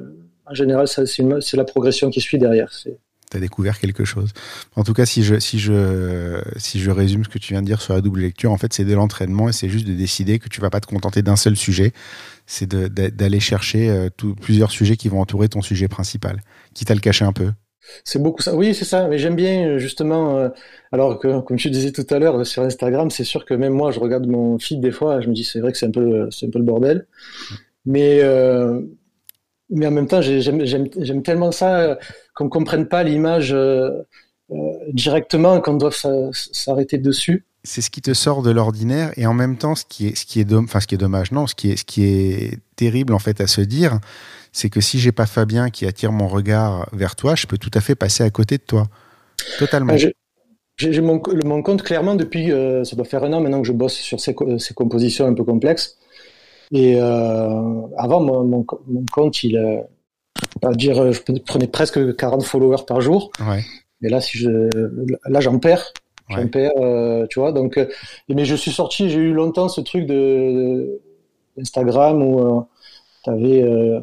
en général, c'est, la progression qui suit derrière. C'est, tu as découvert quelque chose. En tout cas, si je, si, je, si je résume ce que tu viens de dire sur la double lecture, en fait, c'est de l'entraînement et c'est juste de décider que tu vas pas te contenter d'un seul sujet. C'est d'aller chercher euh, tout, plusieurs sujets qui vont entourer ton sujet principal, quitte à le cacher un peu. C'est beaucoup ça. Oui, c'est ça. Mais j'aime bien justement. Euh, alors que, comme tu disais tout à l'heure sur Instagram, c'est sûr que même moi, je regarde mon feed des fois, je me dis c'est vrai que c'est un peu, c'est un peu le bordel. Mais euh, mais en même temps, j'aime tellement ça qu'on ne comprenne pas l'image euh, euh, directement, qu'on doive s'arrêter dessus. C'est ce qui te sort de l'ordinaire et en même temps, ce qui est, ce qui est, enfin, ce qui est dommage, non, ce qui est, ce qui est terrible en fait à se dire, c'est que si j'ai pas Fabien qui attire mon regard vers toi, je peux tout à fait passer à côté de toi, totalement. Ah, j'ai mon, mon, compte clairement depuis, euh, ça doit faire un an maintenant que je bosse sur ces, ces compositions un peu complexes. Et euh, avant, mon, mon, mon, compte, il, à dire, je prenais presque 40 followers par jour. Ouais. Et là, si je, là, j'en perds. J'en ouais. perds, euh, tu vois. Donc, euh, mais je suis sorti, j'ai eu longtemps ce truc de, Instagram où euh, t'avais, euh,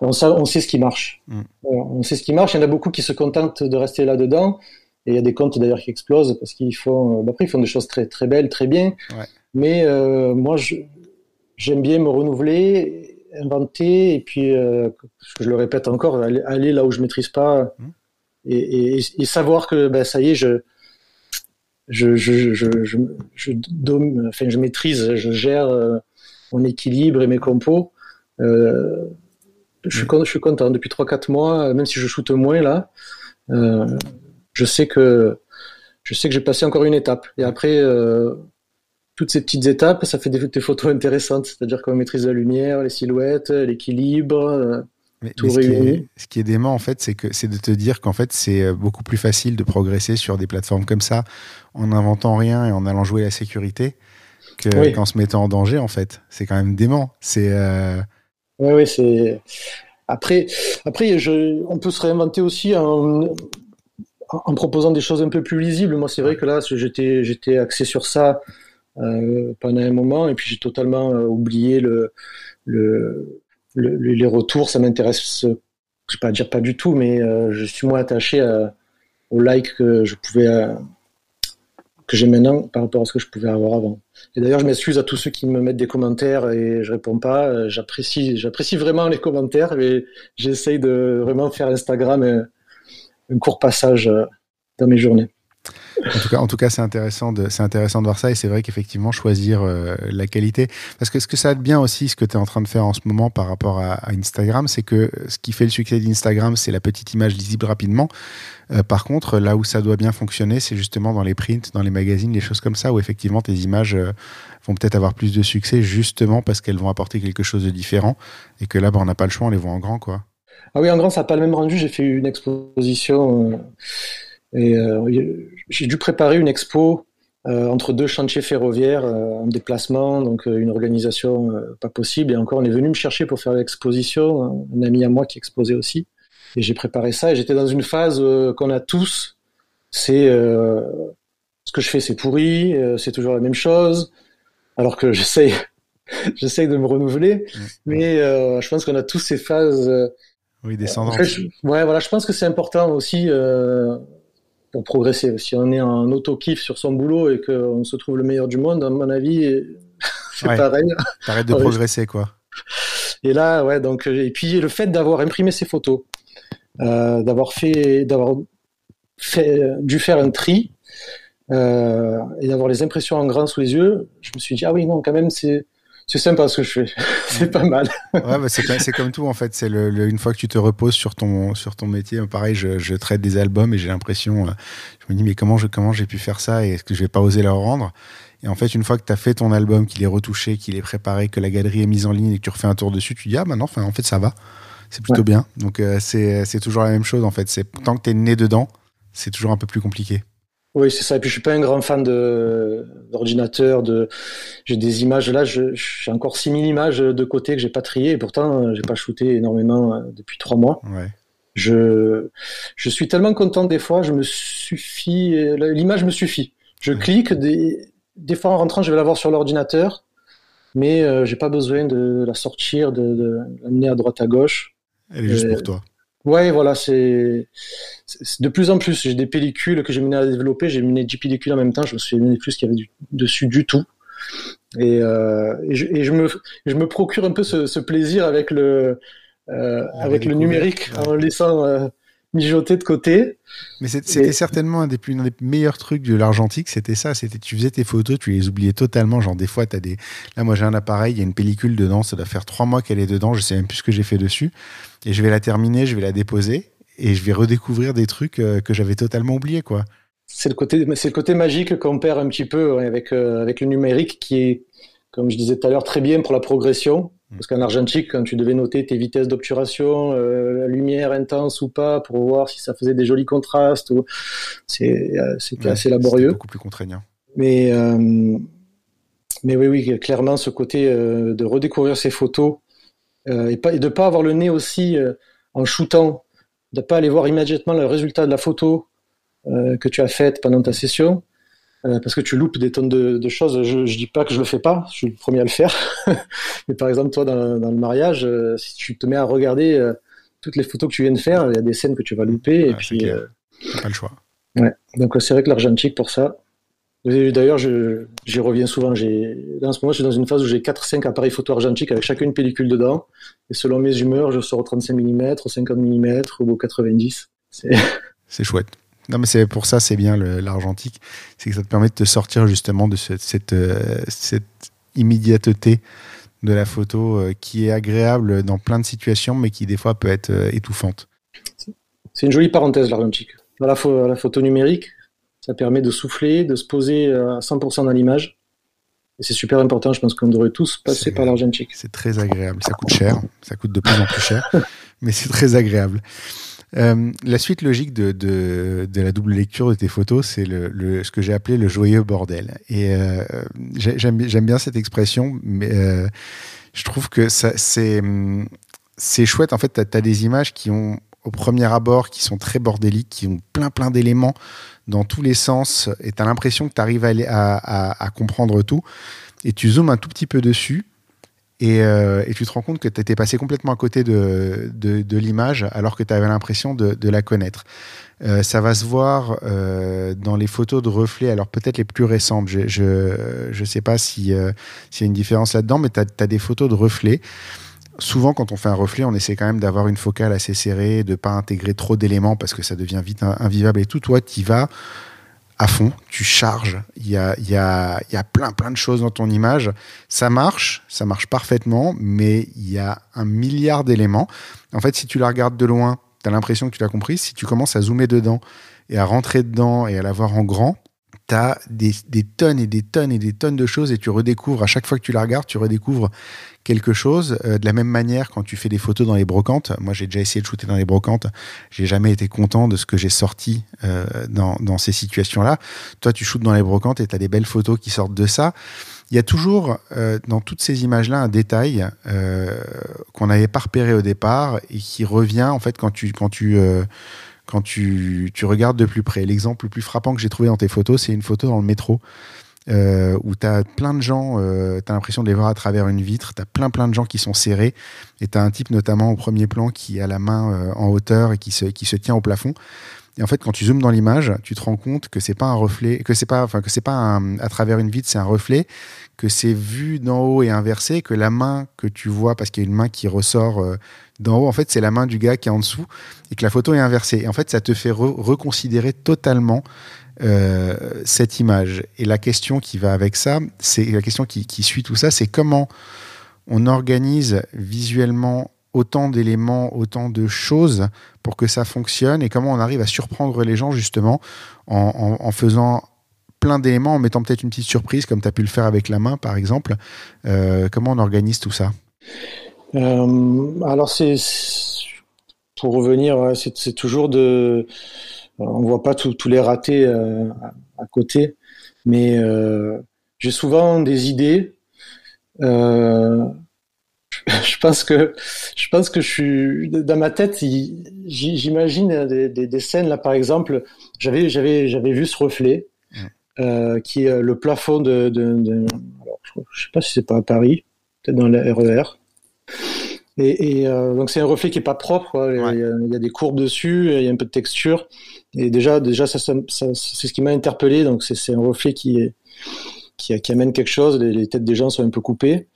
on, sait, on sait ce qui marche. Mm. On sait ce qui marche. Il y en a beaucoup qui se contentent de rester là-dedans. Et il y a des comptes d'ailleurs qui explosent parce qu'ils font, bah, après ils font des choses très très belles, très bien. Ouais. Mais euh, moi, j'aime bien me renouveler, inventer, et puis je le répète encore, aller, aller, là où je maîtrise pas, mmh. et, et, et, savoir que ben, ça y est, je je, je, je, je, je, enfin, je maîtrise, je gère mon équilibre et mes compos. Euh, je, suis, je suis content. Depuis 3-4 mois, même si je shoote moins là, euh, je sais que je sais que j'ai passé encore une étape. Et après, euh, toutes ces petites étapes, ça fait des, des photos intéressantes. C'est-à-dire qu'on maîtrise la lumière, les silhouettes, l'équilibre. Euh, tout ce, qui est, ce qui est dément en fait, c'est que c'est de te dire qu'en fait c'est euh, beaucoup plus facile de progresser sur des plateformes comme ça en n'inventant rien et en allant jouer la sécurité qu'en se mettant en danger en fait. C'est quand même dément. C'est euh... oui, oui, c'est après, après je... on peut se réinventer aussi en, en proposant des choses un peu plus lisibles. Moi, c'est vrai que là, j'étais, j'étais axé sur ça pendant un moment, et puis j'ai totalement euh, oublié le, le, le, les retours. Ça m'intéresse, je vais pas dire pas du tout, mais euh, je suis moins attaché à, aux likes que je pouvais euh, que j'ai maintenant par rapport à ce que je pouvais avoir avant. Et d'ailleurs, je m'excuse à tous ceux qui me mettent des commentaires et je réponds pas. Euh, j'apprécie, j'apprécie vraiment les commentaires, mais j'essaye de vraiment faire Instagram un court passage euh, dans mes journées. En tout cas, c'est intéressant de, voir ça et c'est vrai qu'effectivement choisir euh, la qualité, parce que ce que ça a de bien aussi, ce que tu es en train de faire en ce moment par rapport à, Instagram, c'est que ce qui fait le succès d'Instagram, c'est la petite image lisible rapidement. Euh, par contre, là où ça doit bien fonctionner, c'est justement dans les prints, dans les magazines, les choses comme ça, où effectivement tes images euh, vont peut-être avoir plus de succès justement parce qu'elles vont apporter quelque chose de différent et que là, bah, on n'a pas le choix, on les voit en grand, quoi. Ah oui, en grand, ça n'a pas le même rendu. J'ai fait une exposition et euh, j'ai dû préparer une expo euh, entre deux chantiers ferroviaires en déplacement, donc une organisation pas possible. Et encore, on est venu me chercher pour faire l'exposition. Un ami à moi qui exposait aussi. Et j'ai préparé ça et j'étais dans une phase qu'on a tous. C'est ce que je fais, c'est pourri, c'est toujours la même chose. Alors que j'essaye, j'essaye de me renouveler, mais je pense qu'on a tous ces phases oui, descendant. ouais, voilà, je pense que c'est important aussi euh, pour progresser. Si on est en auto-kiff sur son boulot et qu'on se trouve le meilleur du monde, à mon avis, c'est pareil. T'arrêtes de progresser, quoi. Et là, ouais, donc, et puis le fait d'avoir imprimé ces photos, euh, d'avoir fait, d'avoir fait, dû faire un tri euh, et d'avoir les impressions en grand sous les yeux, je me suis dit, ah oui, non, quand même, c'est c'est sympa ce que je fais. c'est pas mal. ouais, bah c'est comme tout en fait. C'est le, une fois que tu te reposes sur ton sur ton métier, pareil, je, je traite des albums et j'ai l'impression, euh, je me dis mais comment je comment j'ai pu faire ça et est-ce que je vais pas oser leur rendre? Et en fait, une fois que tu as fait ton album, qu'il est retouché, qu'il est préparé, que la galerie est mise en ligne et que tu refais un tour dessus, tu dis ah bah non, enfin en fait ça va, c'est plutôt bien. Donc euh, c'est c'est toujours la même chose en fait. C'est tant que tu es né dedans, c'est toujours un peu plus compliqué. Oui, c'est ça. Et puis je suis pas un grand fan de d'ordinateur. De, j'ai des images là. Je, j'ai encore 6000 images de côté que j'ai pas triées. Et pourtant, j'ai pas shooté énormément euh, depuis trois mois. Ouais. Je je suis tellement content des fois. Je me suffis. L'image me suffit. Je clique. Des des fois en rentrant, je vais la voir sur l'ordinateur, mais euh, j'ai pas besoin de la sortir, de, de l'amener à droite à gauche. Elle est juste pour toi. Ouais, voilà, c'est de plus en plus. J'ai des pellicules que j'ai mené à développer. J'ai mené 10 pellicules en même temps. Je me souviens plus qu'il y avait dessus du tout. Et, euh, et, je, et, je, me, je me procure un peu ce, ce plaisir avec le, euh, avec le numérique en laissant euh, mijoter de côté. Mais c'était certainement un des, plus, un des meilleurs trucs de l'argentique, c'était ça. C'était tu faisais tes photos, tu les oubliais totalement. Genre des fois, as des. Là, moi, j'ai un appareil, il y a une pellicule dedans. Ça doit faire trois mois qu'elle est dedans. Je sais même plus ce que j'ai fait dessus. Et je vais la terminer, je vais la déposer et je vais redécouvrir des trucs euh, que j'avais totalement oubliés, quoi. C'est le côté, c'est le côté magique qu'on perd un petit peu avec euh, avec le numérique, qui est, comme je disais tout à l'heure, très bien pour la progression. Parce qu'en argentique, quand tu devais noter tes vitesses d'obturation, euh, la lumière intense ou pas, pour voir si ça faisait des jolis contrastes, ou... c'est c'était assez laborieux. Beaucoup plus contraignant. Mais mais oui, oui, clairement, ce côté de redécouvrir ces photos et, pas, et de pas avoir le nez aussi en shootant de pas aller voir immédiatement le résultat de la photo euh, que tu as faite pendant ta session, euh, parce que tu loupes des tonnes de, de choses. Je, je dis pas que je le fais pas, je suis le premier à le faire. Mais par exemple, toi, dans, dans le mariage, euh, si tu te mets à regarder euh, toutes les photos que tu viens de faire, il y a des scènes que tu vas louper. et puis, pas le choix. Ouais, donc c'est vrai que l'argentique pour ça. D'ailleurs, j'y reviens souvent. En ce moment, je suis dans une phase où j'ai 4-5 appareils photo argentiques avec chacune une pellicule dedans. Et selon mes humeurs, je sors au 35 mm, 50 mm ou au 90. C'est chouette. Non, mais c'est pour ça, c'est bien l'argentique. C'est que ça te permet de te sortir justement de cette, euh, cette, immédiateté de la photo euh, qui est agréable dans plein de situations, mais qui des fois peut être euh, étouffante. C'est une jolie parenthèse, l'argentique. La, la, photo numérique, ça permet de souffler, de se poser à 100% dans l'image. Et c'est super important, je pense qu'on devrait tous passer par l'argentique. C'est très agréable. Ça coûte cher, ça coûte de plus en plus cher, mais c'est très agréable. Euh, la suite logique de, la double lecture de tes photos, c'est ce que j'ai appelé le joyeux bordel. Et euh, j'aime bien cette expression, mais euh, je trouve que c'est chouette. En fait, tu as, des images qui ont, au premier abord, qui sont très bordéliques, qui ont plein plein d'éléments dans tous les sens, et tu as l'impression que tu arrives à, à, à comprendre tout. Et tu zoomes un tout petit peu dessus, euh, et, tu te rends compte que tu étais passé complètement à côté de, de, l'image alors que tu avais l'impression de, de, la connaître. Euh, ça va se voir euh, dans les photos de reflets, alors peut-être les plus récentes. Je ne je, je sais pas s'il y a une différence là-dedans, mais tu as, des photos de reflets. Souvent, quand on fait un reflet, on essaie quand même d'avoir une focale assez serrée, de pas intégrer trop d'éléments parce que ça devient vite invivable et tout. Toi, tu vas à fond, tu charges, il y a, y, a, y a plein plein de choses dans ton image. Ça marche, ça marche parfaitement, mais il y a un milliard d'éléments. En fait, si tu la regardes de loin, tu as l'impression que tu l'as compris. Si tu commences à zoomer dedans et à rentrer dedans et à la voir en grand, tu as des, des, tonnes et des tonnes et des tonnes de choses et tu redécouvres, à chaque fois que tu la regardes, tu redécouvres quelque chose. Euh, de la même manière, quand tu fais des photos dans les brocantes, moi j'ai déjà essayé de shooter dans les brocantes, j'ai jamais été content de ce que j'ai sorti euh, dans, dans, ces situations-là. Toi, tu shootes dans les brocantes et tu as des belles photos qui sortent de ça. Il y a toujours euh, dans toutes ces images-là un détail euh, qu'on n'avait pas repéré au départ et qui revient en fait quand tu, quand tu quand tu, regardes de plus près. L'exemple le plus frappant que j'ai trouvé dans tes photos, c'est une photo dans le métro. Euh, où tu as plein de gens, euh, tu as l'impression de les voir à travers une vitre, tu as plein plein de gens qui sont serrés, et tu as un type notamment au premier plan qui a la main euh, en hauteur et qui se, qui se tient au plafond. Et en fait, quand tu zoomes dans l'image, tu te rends compte que c'est pas un reflet, que c'est pas, enfin que c'est pas à travers une vitre, c'est un reflet, que c'est vu d'en haut et inversé, que la main que tu vois, parce qu'il y a une main qui ressort d'en haut, en fait, c'est la main du gars qui est en dessous, et que la photo est inversée. Et en fait, ça te fait reconsidérer totalement euh, cette image. Et la question qui va avec ça, c'est la question qui, suit tout ça, c'est comment on organise visuellement autant d'éléments, autant de choses pour que ça fonctionne et comment on arrive à surprendre les gens justement en, faisant plein d'éléments, en mettant peut-être une petite surprise comme tu as pu le faire avec la main par exemple. Euh, comment on organise tout ça? Alors c'est pour revenir, c'est toujours de on voit pas tous les ratés euh, à, côté, mais euh, j'ai souvent des idées. Euh, je pense que je pense que je suis dans ma tête. J'imagine des, scènes là, par exemple. J'avais j'avais j'avais vu ce reflet qui est le plafond de. de, alors, je, sais pas si c'est pas à Paris, peut-être dans le RER. Et, euh, donc c'est un reflet qui est pas propre. Il, y a, des courbes dessus, il y a un peu de texture. Et déjà, déjà ça, ça, c'est ce qui m'a interpellé. Donc c'est un reflet qui, est, qui, qui, amène quelque chose. Les, têtes des gens sont un peu coupées.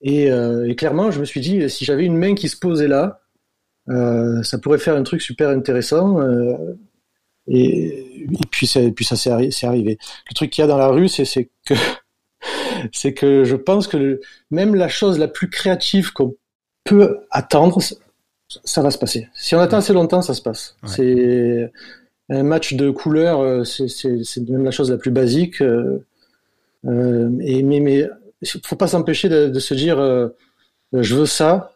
Et, euh, et, clairement, je me suis dit, si j'avais une main qui se posait là, euh, ça pourrait faire un truc super intéressant. Et, et, puis, et puis ça s'est arrivé. Le truc qu'il y a dans la rue, c'est que c'est que je pense que le, même la chose la plus créative qu'on peut attendre, ça va se passer. Si on attend assez longtemps, ça se passe. C'est un match de couleurs, euh, c'est même la chose la plus basique. Euh, euh, et, mais, mais faut pas s'empêcher de, se dire je veux ça.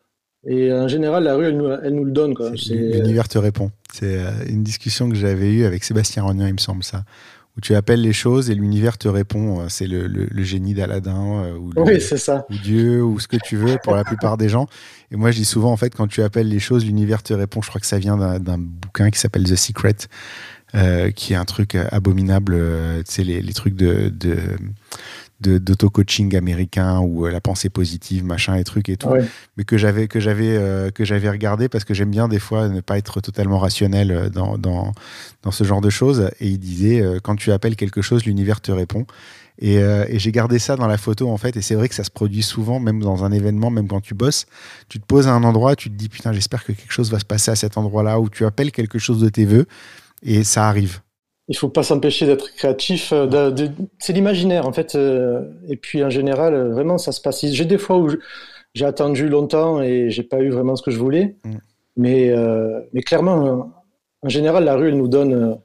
Et en général, la rue, elle nous, elle nous le donne. L'univers te répond. C'est une discussion que j'avais eue avec Sébastien Rognan, il me semble ça où tu appelles les choses et l'univers te répond. Euh, c'est le, génie d'Aladin euh, ou, ou Dieu ou ce que tu veux pour la plupart des gens. Et moi, je dis souvent, en fait, quand tu appelles les choses, l'univers te répond. Je crois que ça vient d'un bouquin qui s'appelle The Secret, euh, qui est un truc abominable. tu sais, les, trucs de, d'auto-coaching américain ou la pensée positive, machin et trucs et tout, mais que j'avais que j'avais que j'avais regardé parce que j'aime bien des fois ne pas être totalement rationnel dans, dans, dans ce genre de choses. Et il disait quand tu appelles quelque chose, l'univers te répond. Et, et j'ai gardé ça dans la photo en fait. Et c'est vrai que ça se produit souvent, même dans un événement, même quand tu bosses. Tu te poses à un endroit, tu te dis putain, j'espère que quelque chose va se passer à cet endroit-là, ou tu appelles quelque chose de tes voeux, et ça arrive il faut pas s'empêcher d'être créatif. Euh, c'est l'imaginaire en fait. Euh, et puis en général, euh, vraiment, ça se passe. J'ai des fois où j'ai attendu longtemps et j'ai pas eu vraiment ce que je voulais. Mm. Mais, mais clairement, en général, la rue, elle nous donne,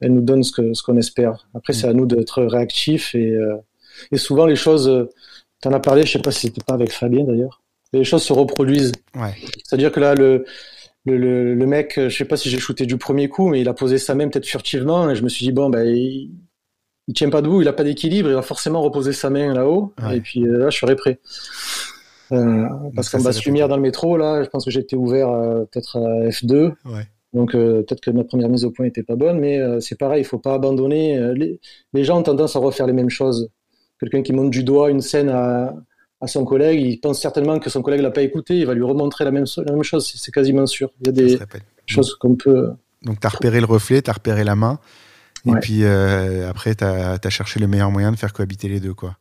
elle nous donne ce qu'on espère. Après, c'est mm. à nous d'être réactifs et, et souvent les choses. Tu en as parlé, je sais pas si c'était pas avec Fabien d'ailleurs. Les choses se reproduisent. Ouais. C'est-à-dire que là, le le, le, mec, je sais pas si j'ai shooté du premier coup, mais il a posé sa main peut-être furtivement, et je me suis dit bon ben il, il tient pas debout, il a pas d'équilibre, il va forcément reposer sa main là-haut, et puis euh, là je serai prêt. Euh, parce qu'en basse lumière dans le métro, là, je pense que j'étais ouvert peut-être à F2. Ouais. Donc euh, peut-être que ma première mise au point était pas bonne, mais c'est pareil, il faut pas abandonner. Les, les, gens ont tendance à refaire les mêmes choses. Quelqu'un qui monte du doigt une scène à, à son collègue, il pense certainement que son collègue l'a pas écouté, il va lui remontrer la même, la même chose, c'est quasiment sûr. Il y a des choses qu'on peut... Donc tu as repéré le reflet, tu as repéré la main, et puis euh, après tu as, cherché le meilleur moyen de faire cohabiter les deux. quoi.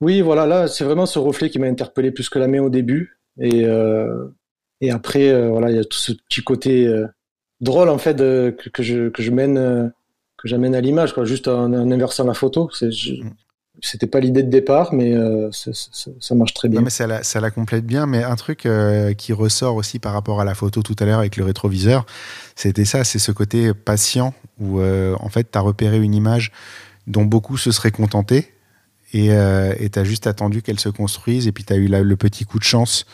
Oui, voilà, là c'est vraiment ce reflet qui m'a interpellé plus que la main au début. Et, euh, et après, euh, voilà, il y a tout ce petit côté drôle en fait que, que, je, que je mène que j'amène à l'image, quoi, juste en, inversant la photo. C'était pas l'idée de départ, mais euh, ça, marche très bien. Ça la, complète bien. Mais un truc euh, qui ressort aussi par rapport à la photo tout à l'heure avec le rétroviseur, c'était ça, c'est ce côté patient où euh, en fait tu as repéré une image dont beaucoup se seraient contentés et tu as juste attendu qu'elle se construise et puis tu as eu le petit coup de chance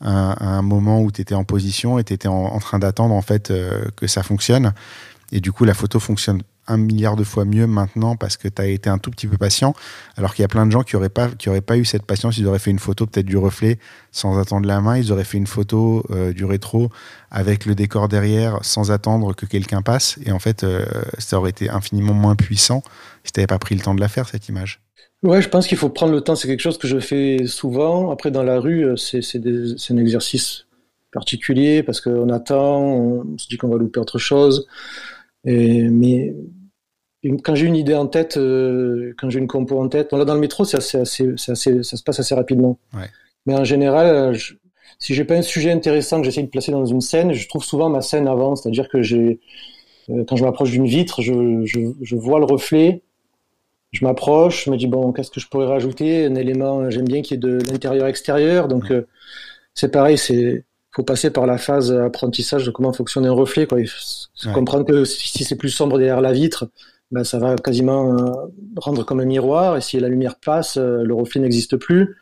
à, un moment où tu étais en position et tu étais en, train d'attendre en fait que ça fonctionne. Et du coup, la photo fonctionne un milliard de fois mieux maintenant parce que tu as été un tout petit peu patient, alors qu'il y a plein de gens qui n'auraient pas, qui auraient pas eu cette patience, ils auraient fait une photo peut-être du reflet sans attendre la main, ils auraient fait une photo euh, du rétro avec le décor derrière sans attendre que quelqu'un passe, et en fait euh, ça aurait été infiniment moins puissant si tu n'avais pas pris le temps de la faire, cette image. Ouais, je pense qu'il faut prendre le temps, c'est quelque chose que je fais souvent. Après, dans la rue, euh, c'est un exercice particulier parce qu'on attend, on se dit qu'on va louper autre chose. Mais quand j'ai une idée en tête, euh, quand j'ai une compo en tête, là dans le métro, c'est assez, assez, ça se passe assez rapidement. Ouais. Mais en général, euh, je, si j'ai pas un sujet intéressant que j'essaie de placer dans une scène, je trouve souvent ma scène avant, c'est-à-dire que j'ai, euh, quand je m'approche d'une vitre, je, je, je, vois le reflet, je m'approche, je me dis bon, qu'est-ce que je pourrais rajouter? Un élément, j'aime bien qui est de l'intérieur-extérieur, donc c'est pareil, c'est faut passer par la phase apprentissage de comment fonctionne un reflet. Quoi. Il faut comprendre que si c'est plus sombre derrière la vitre, ben, ça va quasiment euh, rendre comme un miroir. Et si la lumière passe, euh, le reflet n'existe plus.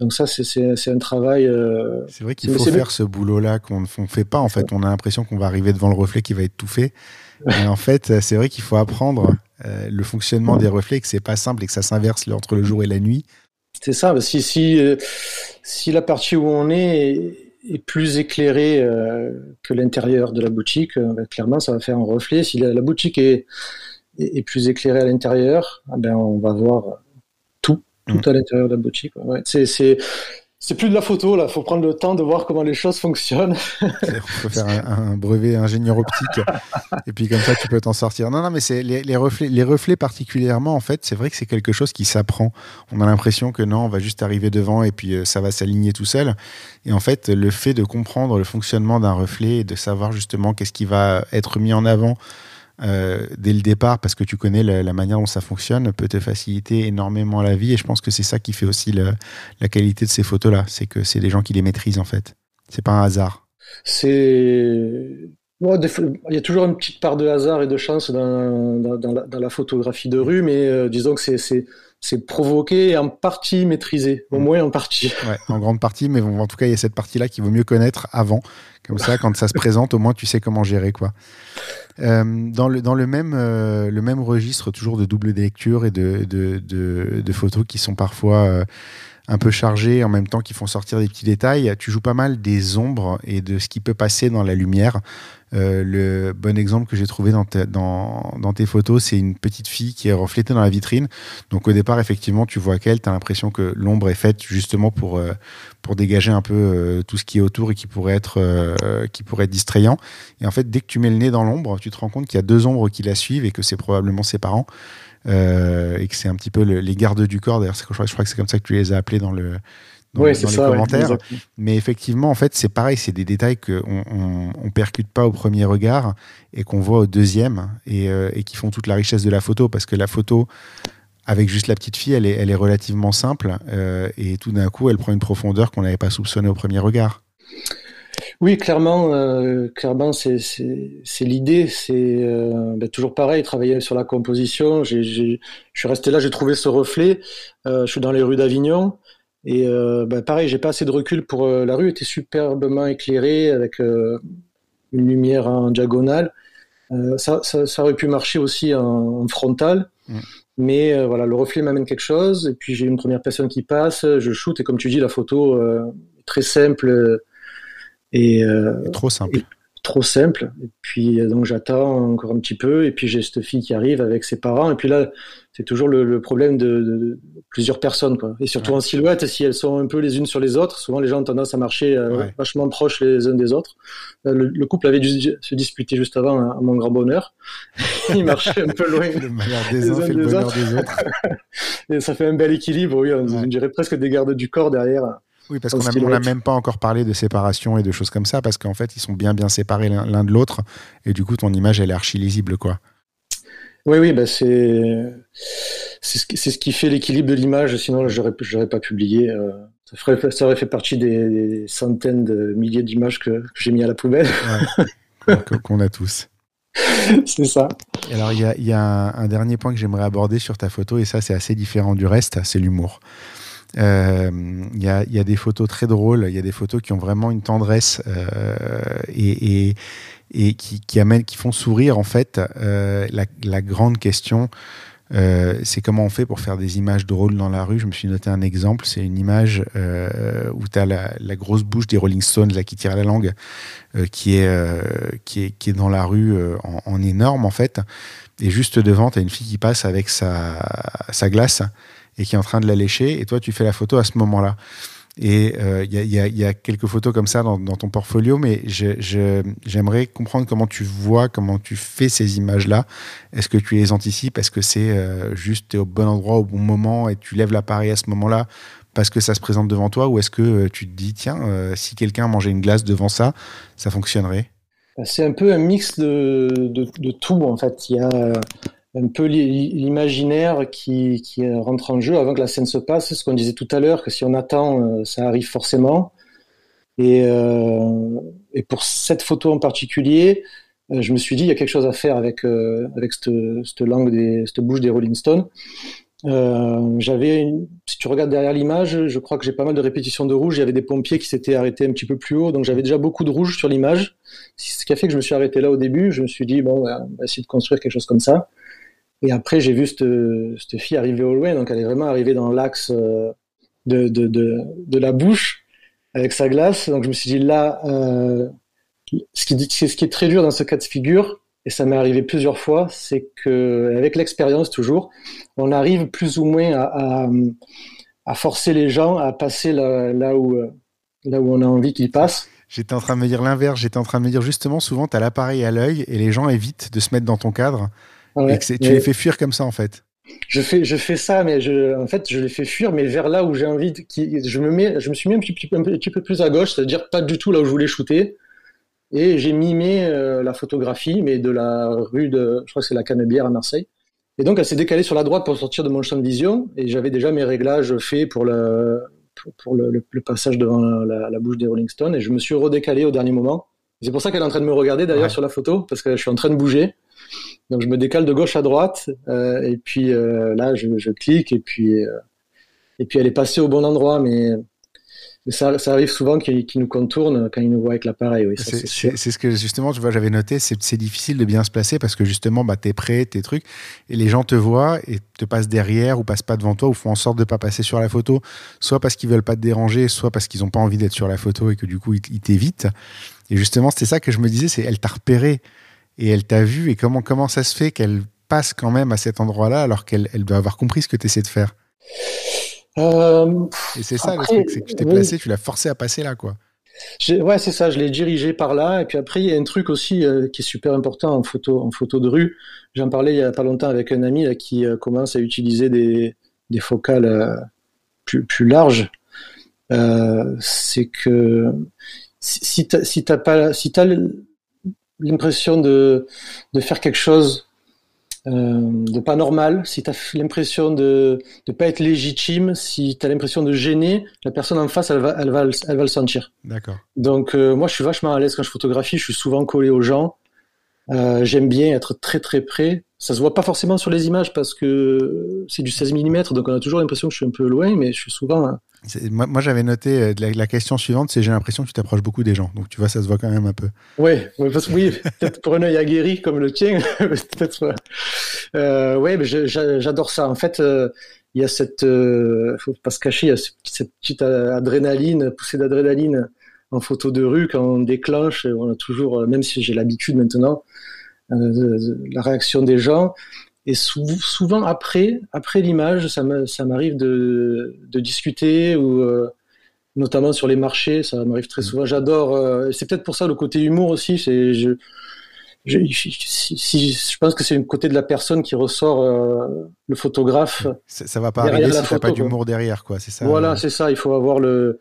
Donc ça, c'est un travail. Euh, c'est vrai qu'il faut faire ce boulot-là qu'on ne fait pas. En fait, on a l'impression qu'on va arriver devant le reflet qui va être tout fait. Mais en fait, c'est vrai qu'il faut apprendre le fonctionnement des reflets, que c'est pas simple et que ça s'inverse entre le jour et la nuit. C'est ça. Si si si la partie où on est est plus éclairé euh, que l'intérieur de la boutique, ben, clairement, ça va faire un reflet. Si la, boutique est, est, plus éclairée à l'intérieur, ah ben, on va voir tout, tout mmh. à l'intérieur de la boutique. Ouais. C'est, c'est plus de la photo là, faut prendre le temps de voir comment les choses fonctionnent. Il faut faire un, brevet ingénieur optique et puis comme ça tu peux t'en sortir. Non non mais c'est les, reflets, les reflets particulièrement en fait, c'est vrai que c'est quelque chose qui s'apprend. On a l'impression que non, on va juste arriver devant et puis euh, ça va s'aligner tout seul. Et en fait, le fait de comprendre le fonctionnement d'un reflet et de savoir justement qu'est-ce qui va être mis en avant euh, dès le départ, parce que tu connais la, manière dont ça fonctionne, peut te faciliter énormément la vie. Et je pense que c'est ça qui fait aussi la qualité de ces photos-là. C'est que c'est des gens qui les maîtrisent, en fait. C'est pas un hasard. C'est. il y a toujours une petite part de hasard et de chance dans, dans, la, photographie de rue, mais euh, disons que c'est provoqué et en partie maîtrisé, au mm. moins en partie. Ouais, en grande partie, mais en tout cas, il y a cette partie-là qu'il vaut mieux connaître avant. Comme ça, quand ça se présente, au moins, tu sais comment gérer, quoi. Euh, dans le, dans le, même, euh, le même registre, toujours de double lecture et de, de, de, photos qui sont parfois un peu chargés en même temps qui font sortir des petits détails. Tu joues pas mal des ombres et de ce qui peut passer dans la lumière. Euh, le bon exemple que j'ai trouvé dans, tes photos, c'est une petite fille qui est reflétée dans la vitrine. Donc au départ, effectivement, tu vois qu'elle, tu as l'impression que l'ombre est faite justement pour, euh, pour dégager un peu euh, tout ce qui est autour et qui pourrait, être, qui pourrait être distrayant. Et en fait, dès que tu mets le nez dans l'ombre, tu te rends compte qu'il y a deux ombres qui la suivent et que c'est probablement ses parents. Et que c'est un petit peu les gardes du corps. D'ailleurs, je crois, je crois que c'est comme ça que tu les as appelés dans le, dans, les commentaires. mais effectivement, en fait, c'est pareil, c'est des détails qu'on on, on, percute pas au premier regard et qu'on voit au deuxième et, euh, et, qui font toute la richesse de la photo parce que la photo, avec juste la petite fille, elle est, elle est relativement simple euh, et tout d'un coup, elle prend une profondeur qu'on n'avait pas soupçonnée au premier regard. Oui, clairement, euh, clairement, c'est l'idée. C'est euh, ben, toujours pareil, travailler sur la composition. je suis resté là, j'ai trouvé ce reflet. Euh, je suis dans les rues d'Avignon. Et bah, pareil, j'ai pas assez de recul pour. La rue était superbement éclairée avec une lumière en diagonale. Ça, ça, ça, aurait pu marcher aussi en, en frontal. Mm. Mais voilà, le reflet m'amène quelque chose. Et puis j'ai une première personne qui passe, je shoot. Et comme tu dis, la photo est très simple. Et, trop simple trop simple. Et puis euh, donc j'attends encore un petit peu, et puis j'ai cette fille qui arrive avec ses parents, et puis là c'est toujours le, problème de, plusieurs personnes, quoi. Et surtout en silhouette, si elles sont un peu les unes sur les autres, souvent les gens ont tendance à marcher euh, vachement proches les uns des autres. Euh, le, couple avait dû se disputer juste avant, à, mon grand bonheur. Ils marchaient un peu loin. le malheur des uns fait le bonheur des autres. et ça fait un bel équilibre, oui. On, dirait presque des gardes du corps derrière. Oui, parce qu'on n'a même pas encore parlé de séparation et de choses comme ça, parce qu'en fait, ils sont bien bien séparés l'un de l'autre, et du coup, ton image, elle est archi lisible, quoi. Oui, oui, bah c'est c'est ce, qui fait l'équilibre de l'image. Sinon, je n'aurais pas publié. Euh, ça, ferait, ça, aurait fait partie des, centaines de milliers d'images que, j'ai mis à la poubelle. Qu'on a tous. c'est ça. alors, il y a, y a un, dernier point que j'aimerais aborder sur ta photo, et ça, c'est assez différent du reste, c'est l'humour. Il euh, y, a, des photos très drôles, il y a des photos qui ont vraiment une tendresse euh, et, qui, amènent, qui font sourire en fait. Euh, la, grande question, c'est comment on fait pour faire des images drôles dans la rue. Je me suis noté un exemple, c'est une image où tu as la, grosse bouche des Rolling Stones là, qui tire la langue, qui, est, qui, est, qui est dans la rue en, en, énorme en fait. Et juste devant, tu as une fille qui passe avec sa, sa glace et qui est en train de la lécher, et toi, tu fais la photo à ce moment-là. Et il euh, y, a, quelques photos comme ça dans, ton portfolio, mais j'aimerais comprendre comment tu vois, comment tu fais ces images-là. Est-ce que tu les anticipes? Est-ce que c'est euh, juste es au bon endroit au bon moment et tu lèves l'appareil à ce moment-là parce que ça se présente devant toi? Ou est-ce que euh, tu te dis, tiens, si quelqu'un mangeait une glace devant ça, ça fonctionnerait? C'est un peu un mix de, de, de tout, en fait. Il y a un peu l'imaginaire qui, rentre en jeu avant que la scène se passe. Ce qu'on disait tout à l'heure, que si on attend, euh, ça arrive forcément. Et, euh, et, pour cette photo en particulier, euh, je me suis dit, il y a quelque chose à faire avec, cette, langue, des, bouche des Rolling Stones. Si tu regardes derrière l'image, je crois que j'ai pas mal de répétitions de rouge. Il y avait des pompiers qui s'étaient arrêtés un petit peu plus haut, donc j'avais déjà beaucoup de rouge sur l'image. Ce qui a fait que je me suis arrêté là au début. Je me suis dit bon, on va essayer de construire quelque chose comme ça. Et après, j'ai vu cette, cette, fille arriver au loin, donc elle est vraiment arrivée dans l'axe euh, de, de, de, la bouche avec sa glace. Donc je me suis dit là, euh, ce, qui, est très dur dans ce cas de figure, et ça m'est arrivé plusieurs fois, c'est que avec l'expérience toujours, on arrive plus ou moins à, à, forcer les gens à passer là, où, là où on a envie qu'ils passent. J'étais en train de me dire l'inverse. J'étais en train de me dire justement, souvent, tu as l'appareil à l'œil et les gens évitent de se mettre dans ton cadre et que tu les fais fuir comme ça en fait. Je fais, je fais ça, mais je, en fait, je les fais fuir, mais vers là où j'ai envie. De, qui, je me mets, je me suis mis un petit, un petit peu plus à gauche, c'est-à-dire pas du tout là où je voulais shooter. Et j'ai mimé euh, la photographie, mais de la rue de, je crois que c'est la Canebière à Marseille. Et donc, elle s'est décalée sur la droite pour sortir de mon champ de vision. Et j'avais déjà mes réglages faits pour le, pour, le, le, passage devant la, la, bouche des Rolling Stones. Et je me suis redécalé au dernier moment. C'est pour ça qu'elle est en train de me regarder d'ailleurs sur la photo, parce que je suis en train de bouger. Donc je me décale de gauche à droite euh, et puis euh, là je, je, clique et puis euh, et puis elle est passée au bon endroit. Mais ça, ça, arrive souvent qu'ils nous contournent quand ils nous voient avec l'appareil. Oui, c'est ce que justement, tu vois, j'avais noté, c'est difficile de bien se placer parce que justement, bah, tu es prêt, tes trucs, et les gens te voient et te passent derrière ou passent pas devant toi ou font en sorte de pas passer sur la photo, soit parce qu'ils veulent pas te déranger, soit parce qu'ils ont pas envie d'être sur la photo et que du coup, ils t'évitent. Et justement, c'était ça que je me disais, c'est elle t'a repéré et elle t'a vu et comment, comment ça se fait qu'elle passe quand même à cet endroit-là alors qu'elle elle doit avoir compris ce que tu essaies de faire? Euh, Et c'est ça le truc, c'est que tu t'es placé, tu l'as forcé à passer là, quoi. Ouais, c'est ça, je l'ai dirigé par là. Et puis après, il y a un truc aussi euh, qui est super important en photo, en photo de rue. J'en parlais il y a pas longtemps avec un ami là, qui euh, commence à utiliser des, des focales plus, plus larges. c'est que si, si t'as pas, si t'as l'impression de, de faire quelque chose euh, de pas normal, si tu as l'impression de ne pas être légitime, si tu as l'impression de gêner, la personne en face, elle va, elle va, elle va le sentir. D'accord. Donc euh, moi, je suis vachement à l'aise quand je photographie, je suis souvent collé aux gens. Euh, J'aime bien être très très près. Ça se voit pas forcément sur les images parce que c'est du 16 mm, donc on a toujours l'impression que je suis un peu loin, mais je suis souvent moi, j'avais noté euh, la, question suivante, c'est j'ai l'impression que tu t'approches beaucoup des gens. Donc tu vois, ça se voit quand même un peu. Oui, oui, peut-être pour un œil aguerri comme le tien, peut-être. Euh, oui, mais j'adore ça. En fait, euh, il y a cette, euh, faut pas se cacher, il y a cette petite adrénaline, poussée d'adrénaline en photo de rue quand on déclenche. On a toujours, même si j'ai l'habitude maintenant, la réaction des gens. Et souvent après, après l'image, ça m'arrive de, de, discuter ou euh, notamment sur les marchés, ça m'arrive très mm. souvent. J'adore. Euh, c'est peut-être pour ça le côté humour aussi. C'est je, je, si, je pense que c'est une côté de la personne qui ressort euh, le photographe. Ça, ça va pas arriver si t'as pas d'humour derrière, quoi. C'est ça. Voilà, c'est ça. Il faut avoir le.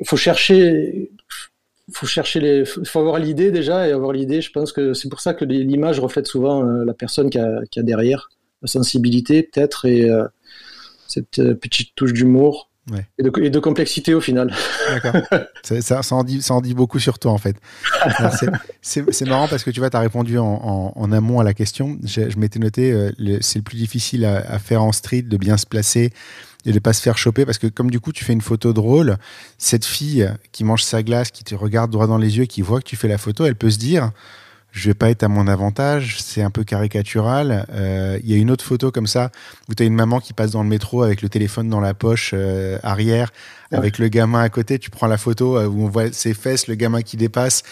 Il faut chercher faut chercher les, faut avoir l'idée déjà et avoir l'idée. Je pense que c'est pour ça que l'image reflète souvent euh, la personne qui a, derrière, la sensibilité peut-être et euh, cette euh, petite touche d'humour. Et, de, et, de, complexité au final. D'accord. ça, ça, en dit, ça en dit beaucoup sur toi en fait. C'est marrant parce que tu vois, tu as répondu en, en, en, amont à la question. Je, je m'étais noté, c'est le plus difficile à, à, faire en street, de bien se placer, et de pas se faire choper parce que comme du coup tu fais une photo drôle, cette fille qui mange sa glace, qui te regarde droit dans les yeux, qui voit que tu fais la photo, elle peut se dire je vais pas être à mon avantage, c'est un peu caricatural. Euh, il y a une autre photo comme ça où tu as une maman qui passe dans le métro avec le téléphone dans la poche euh, arrière, avec le gamin à côté. Tu prends la photo euh, où on voit ses fesses, le gamin qui dépasse.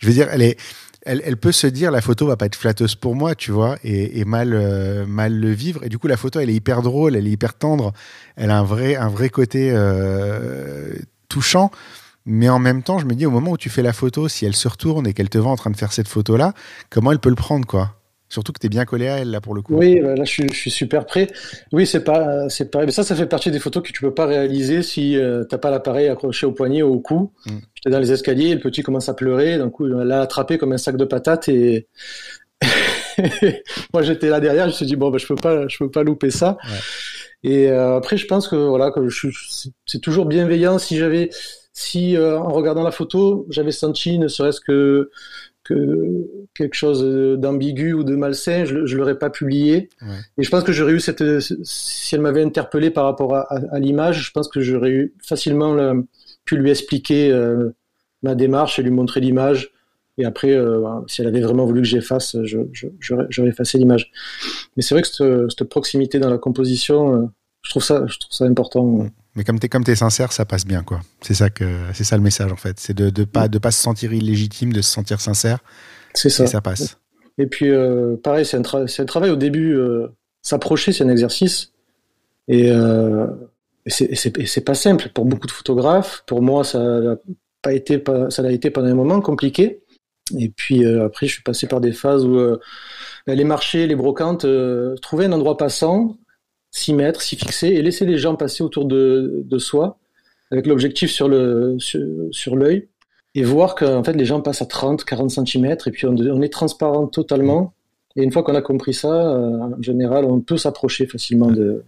Je veux dire, elle est, elle, peut se dire la photo va pas être flatteuse pour moi, tu vois, et, mal, euh, mal le vivre. Et du coup, la photo, elle est hyper drôle, elle est hyper tendre, elle a un vrai, un vrai côté euh, touchant. Mais en même temps, je me dis, au moment où tu fais la photo, si elle se retourne et qu'elle te voit en train de faire cette photo-là, comment elle peut le prendre, quoi? Surtout que tu es bien collé à elle, là, pour le coup. Oui, bah, là, je suis, super prêt. Oui, c'est pas, c'est pareil. Mais ça, ça fait partie des photos que tu peux pas réaliser si tu euh, t'as pas l'appareil accroché au poignet ou au cou. Mm. J'étais dans les escaliers, le petit commence à pleurer. D'un coup, l'a attrapé comme un sac de patates et moi, j'étais là derrière. Je me suis dit, bon, bah, je peux pas, je peux pas louper ça. Et euh, après, je pense que, voilà, que c'est toujours bienveillant. Si j'avais, si, euh, en regardant la photo, j'avais senti, ne serait-ce que, que quelque chose d'ambigu ou de malsain, je, ne l'aurais pas publié. Et je pense que j'aurais eu cette, si elle m'avait interpellé par rapport à, l'image, je pense que j'aurais eu facilement pu lui expliquer euh, ma démarche et lui montrer l'image. Et après, euh, si elle avait vraiment voulu que j'efface, j'aurais effacé l'image. Mais c'est vrai que cette, cette, proximité dans la composition, euh, je trouve ça, je trouve ça important. Mais comme tu es, es sincère, ça passe bien, quoi. C'est ça, que, c'est ça le message, en fait. C'est de ne pas, de pas se sentir illégitime, de se sentir sincère. C'est ça. Et ça passe. Et puis, euh, pareil, c'est un, un, travail au début. Euh, s'approcher, c'est un exercice. Et, euh, et c'est pas simple. Pour beaucoup de photographes, pour moi, ça n'a pas été, ça l'a été pendant un moment compliqué. Et puis après, je suis passé par des phases où les marchés, les brocantes, trouver un endroit passant, s'y mettre, s'y fixer et laisser les gens passer autour de, de soi avec l'objectif sur le sur, l'œil et voir qu'en fait les gens passent à 30, 40 cm et puis on, est transparent totalement. Et une fois qu'on a compris ça, euh, en général, on peut s'approcher facilement de,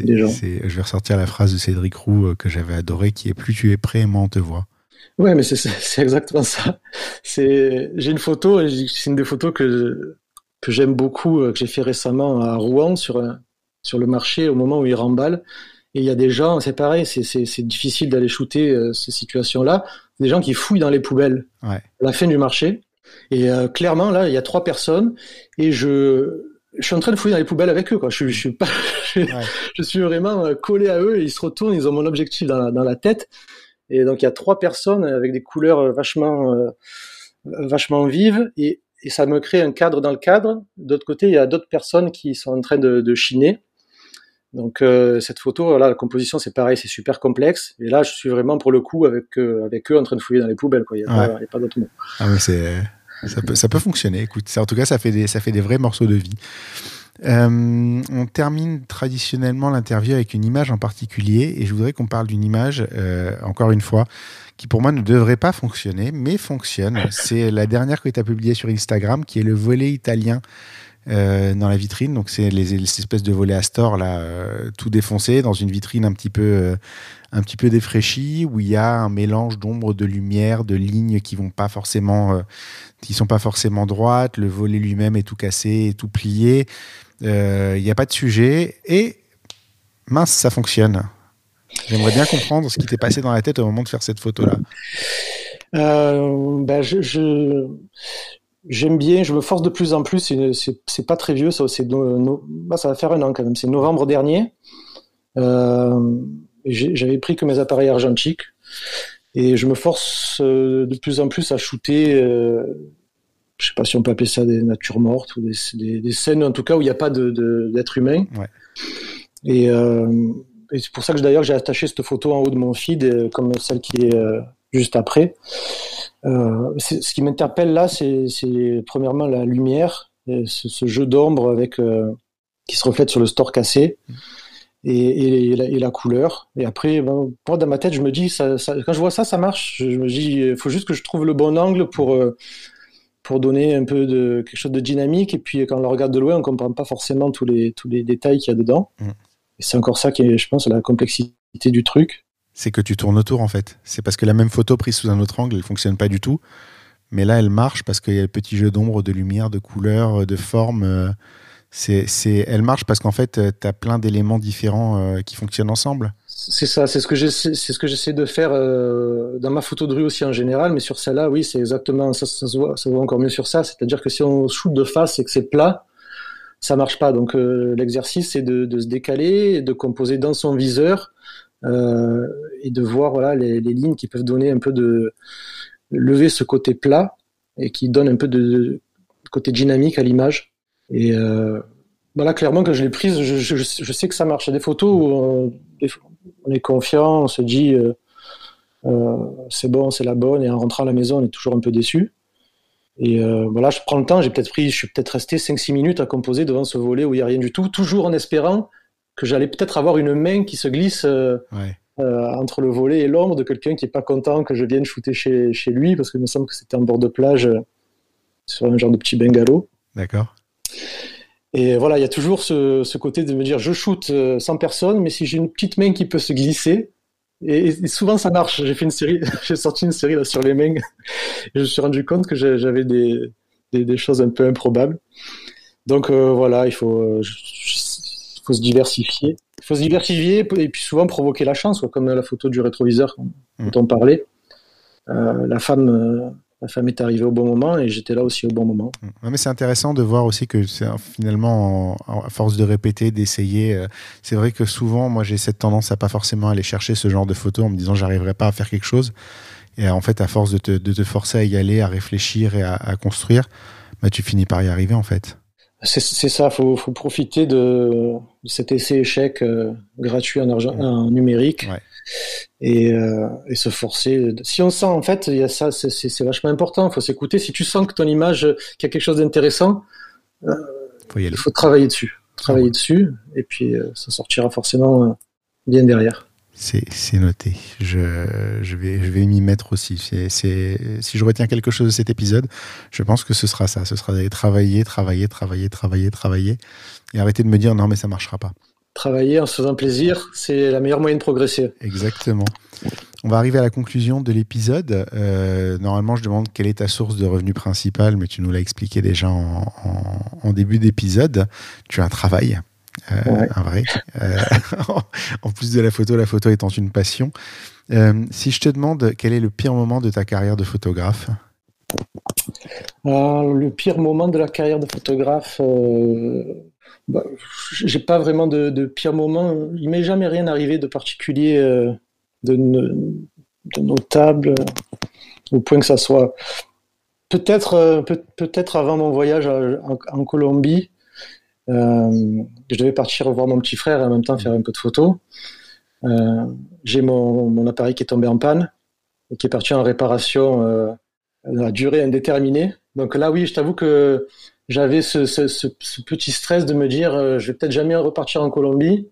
des gens. Je vais ressortir la phrase de Cédric Roux euh, que j'avais adoré, qui est plus tu es prêt, moins on te voit. Ouais, mais c'est exactement ça. C'est j'ai une photo, c'est une des photos que que j'aime beaucoup, euh, que j'ai fait récemment à Rouen sur un, sur le marché au moment où il remballe. Et il y a des gens, c'est pareil, c'est difficile d'aller shooter euh, ces situations-là. Des gens qui fouillent dans les poubelles Ouais. à la fin du marché. Et euh, clairement, là, il y a trois personnes et je, je suis en train de fouiller dans les poubelles avec eux. Quoi. Je, je suis pas, je, Ouais. je suis vraiment euh, collé à eux et ils se retournent, ils ont mon objectif dans la, dans la tête. Et donc, il y a trois personnes avec des couleurs vachement, euh, vachement vives et, et ça me crée un cadre dans le cadre. D'autre côté, il y a d'autres personnes qui sont en train de, de chiner. Donc euh, cette photo, voilà, la composition c'est pareil, c'est super complexe. Et là, je suis vraiment pour le coup avec euh, avec eux en train de fouiller dans les poubelles. Quoi. Il n'y a, Ouais. pas- a d'autre mot. Ah c'est ça peut, ça peut fonctionner. Écoute, ça, en tout cas, ça fait des, ça fait des vrais morceaux de vie. Euh, on termine traditionnellement l'interview avec une image en particulier, et je voudrais qu'on parle d'une image, encore une fois, qui pour moi ne devrait pas fonctionner, mais fonctionne. C'est la dernière que tu as publiée sur Instagram, qui est le volet italien euh, dans la vitrine. Donc c'est les, les espèces de volets Astor là, euh, tout défoncé dans une vitrine un petit peu, euh, un petit peu défraîchie, où il y a un mélange d'ombre, de lumière, de lignes qui vont pas forcément, qui sont pas forcément droites. Le volet lui-même est tout cassé, tout plié. Il n'y a pas de sujet et mince, ça fonctionne. J'aimerais bien comprendre ce qui t'est passé dans la tête au moment de faire cette photo-là. Ben je- j'aime bien, je me force de plus en plus. C'est, pas très vieux, ça. C'est no- no- bah, ça va faire un an quand même. C'est novembre dernier. Euh, j'avais pris que mes appareils argentiques et je me force euh, de plus en plus à shooter. Euh, je sais pas si on peut appeler ça des natures mortes ou des, des, des scènes en tout cas où il n'y a pas de, de- d'être humain. Ouais. Et, euh, et c'est pour ça que d'ailleurs j'ai attaché cette photo en haut de mon feed comme celle qui est juste après. Euh, ce qui m'interpelle là, c'est, premièrement la lumière, et ce, ce jeu d'ombre avec euh, qui se reflète sur le store cassé et, et la, et la couleur. Et après, ben, moi dans ma tête, je me dis, ça, ça- quand je vois ça, ça marche. Je, me dis, il faut juste que je trouve le bon angle pour euh, pour donner un peu de quelque chose de dynamique. Et puis quand on le regarde de loin, on comprend pas forcément tous les tous les détails qu'il y a dedans. Mm. Et c'est encore ça qui est, je pense, la complexité du truc. C'est que tu tournes autour en fait. C'est parce que la même photo prise sous un autre angle, elle fonctionne pas du tout. Mais là, elle marche parce qu'il y a le petit jeu d'ombre, de lumière, de couleur, de forme. euh, C'est, c'est, elle marche parce qu'en fait, tu as plein d'éléments différents euh, qui fonctionnent ensemble. C'est ça, c'est ce que j'essaie, c'est ce que j'essaie de faire euh, dans ma photo de rue aussi en général, mais sur celle-là, oui, c'est exactement ça, se voit, ça encore mieux sur ça. C'est-à-dire que si on shoot de face et que c'est plat, ça marche pas. Donc euh, l'exercice, c'est de, se décaler, de composer dans son viseur euh, et de voir voilà les, les lignes qui peuvent donner un peu de lever ce côté plat et qui donne un peu de, côté dynamique à l'image. Et euh, voilà, clairement, quand je l'ai prise, je, je, sais que ça marche. Des photos où on, est confiant, on se dit euh, euh, c'est bon, c'est la bonne, et en rentrant à la maison, on est toujours un peu déçu. Et euh, voilà, je prends le temps, j'ai peut-être pris, je suis peut-être resté 5-6 minutes à composer devant ce volet où il n'y a rien du tout, toujours en espérant que j'allais peut-être avoir une main qui se glisse euh, Ouais. euh, entre le volet et l'ombre de quelqu'un qui est pas content que je vienne shooter chez, chez lui, parce qu'il me semble que c'était en bord de plage, euh, sur un genre de petit bungalow. D'accord. Et voilà, il y a toujours ce, ce côté de me dire, je shoot sans personne, mais si j'ai une petite main qui peut se glisser, et, et souvent ça marche. J'ai fait une série, j'ai sorti une série là sur les mains, et je me suis rendu compte que j'avais des, des, des choses un peu improbables. Donc voilà, il faut, je- faut se diversifier. Il faut se diversifier et puis souvent provoquer la chance, quoi, comme la photo du rétroviseur dont on parlait. Euh, la femme, euh, la femme est arrivée au bon moment et j'étais là aussi au bon moment. Ouais, mais c'est intéressant de voir aussi que finalement, en- en- à force de répéter, d'essayer, euh, c'est vrai que souvent, moi, j'ai cette tendance à pas forcément aller chercher ce genre de photos en me disant j'arriverai pas à faire quelque chose. Et en fait, à force de te, de te forcer à y aller, à réfléchir et à, à construire, bah, tu finis par y arriver en fait. C'est c'est ça, faut, faut profiter de, cet essai-échec euh, gratuit en, argent, en numérique Ouais. et, euh, et se forcer. Si on sent, en fait, il y a ça, c'est- c'est c'est vachement important. Il faut s'écouter. Si tu sens que ton image, euh, qu'il y a quelque chose d'intéressant, aller. il faut travailler dessus. Travailler dessus, et puis euh, ça sortira forcément euh, bien derrière. C'est, noté. Je, je vais, je vais m'y mettre aussi. Si je retiens quelque chose de cet épisode, je pense que ce sera ça. Ce sera d'aller travailler, travailler, travailler, travailler, travailler, et arrêter de me dire non mais ça marchera pas. Travailler en se faisant plaisir, c'est la meilleure moyen de progresser. Exactement. On va arriver à la conclusion de l'épisode. Euh, normalement, je demande quelle est ta source de revenu principale, mais tu nous l'as expliqué déjà en, en- en début d'épisode. Tu as un travail. Un vrai. en plus de la photo, la photo étant une passion. si je te demande quel est le pire moment de ta carrière de photographe? Le pire moment de la carrière de photographe, bah, j'ai pas vraiment de, pire moment. Il m'est jamais rien arrivé de particulier, de, de, notable, au point que ça soit Peut-être euh, peut-être avant mon voyage en, Colombie, euh, je devais partir voir mon petit frère et en même temps faire un peu de photos. Euh, j'ai mon, mon, appareil qui est tombé en panne et qui est parti en réparation à durée indéterminée. Donc là, oui, je t'avoue que j'avais ce, ce, ce, petit stress de me dire, je vais peut-être jamais repartir en Colombie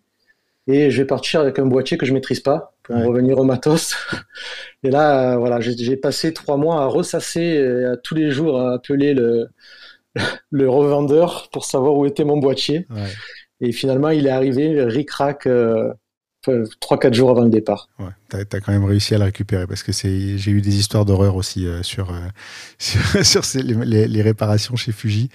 et je vais partir avec un boîtier que je maîtrise pas pour revenir au matos. Et là, euh, voilà, j'ai passé trois mois à ressasser et à tous les jours à appeler le, le revendeur pour savoir où était mon boîtier. Et finalement, il est arrivé ric-rac euh, trois, quatre jours avant le départ. Ouais, tu as, quand même réussi à le récupérer parce que j'ai eu des histoires d'horreur aussi euh, sur, sur, les, les, réparations chez Fuji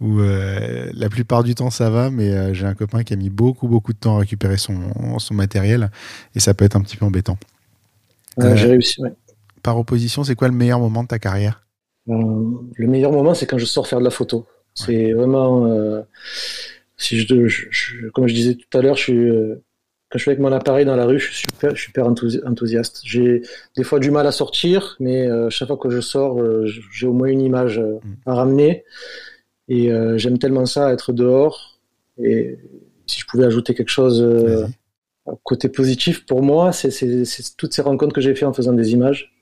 où euh, la plupart du temps ça va, mais euh, j'ai un copain qui a mis beaucoup beaucoup de temps à récupérer son, son matériel et ça peut être un petit peu embêtant. Euh, j'ai réussi, Par opposition, c'est quoi le meilleur moment de ta carrière? Le meilleur moment, c'est quand je sors faire de la photo. C'est vraiment, si je, comme je disais tout à l'heure, je suis quand je suis avec mon appareil dans la rue, je suis super, super enthousiaste. J'ai des fois du mal à sortir, mais chaque fois que je sors, j'ai au moins une image mm. à ramener. Et euh, j'aime tellement ça, être dehors. Et si je pouvais ajouter quelque chose euh, côté positif pour moi, c'est toutes ces rencontres que j'ai fait en faisant des images.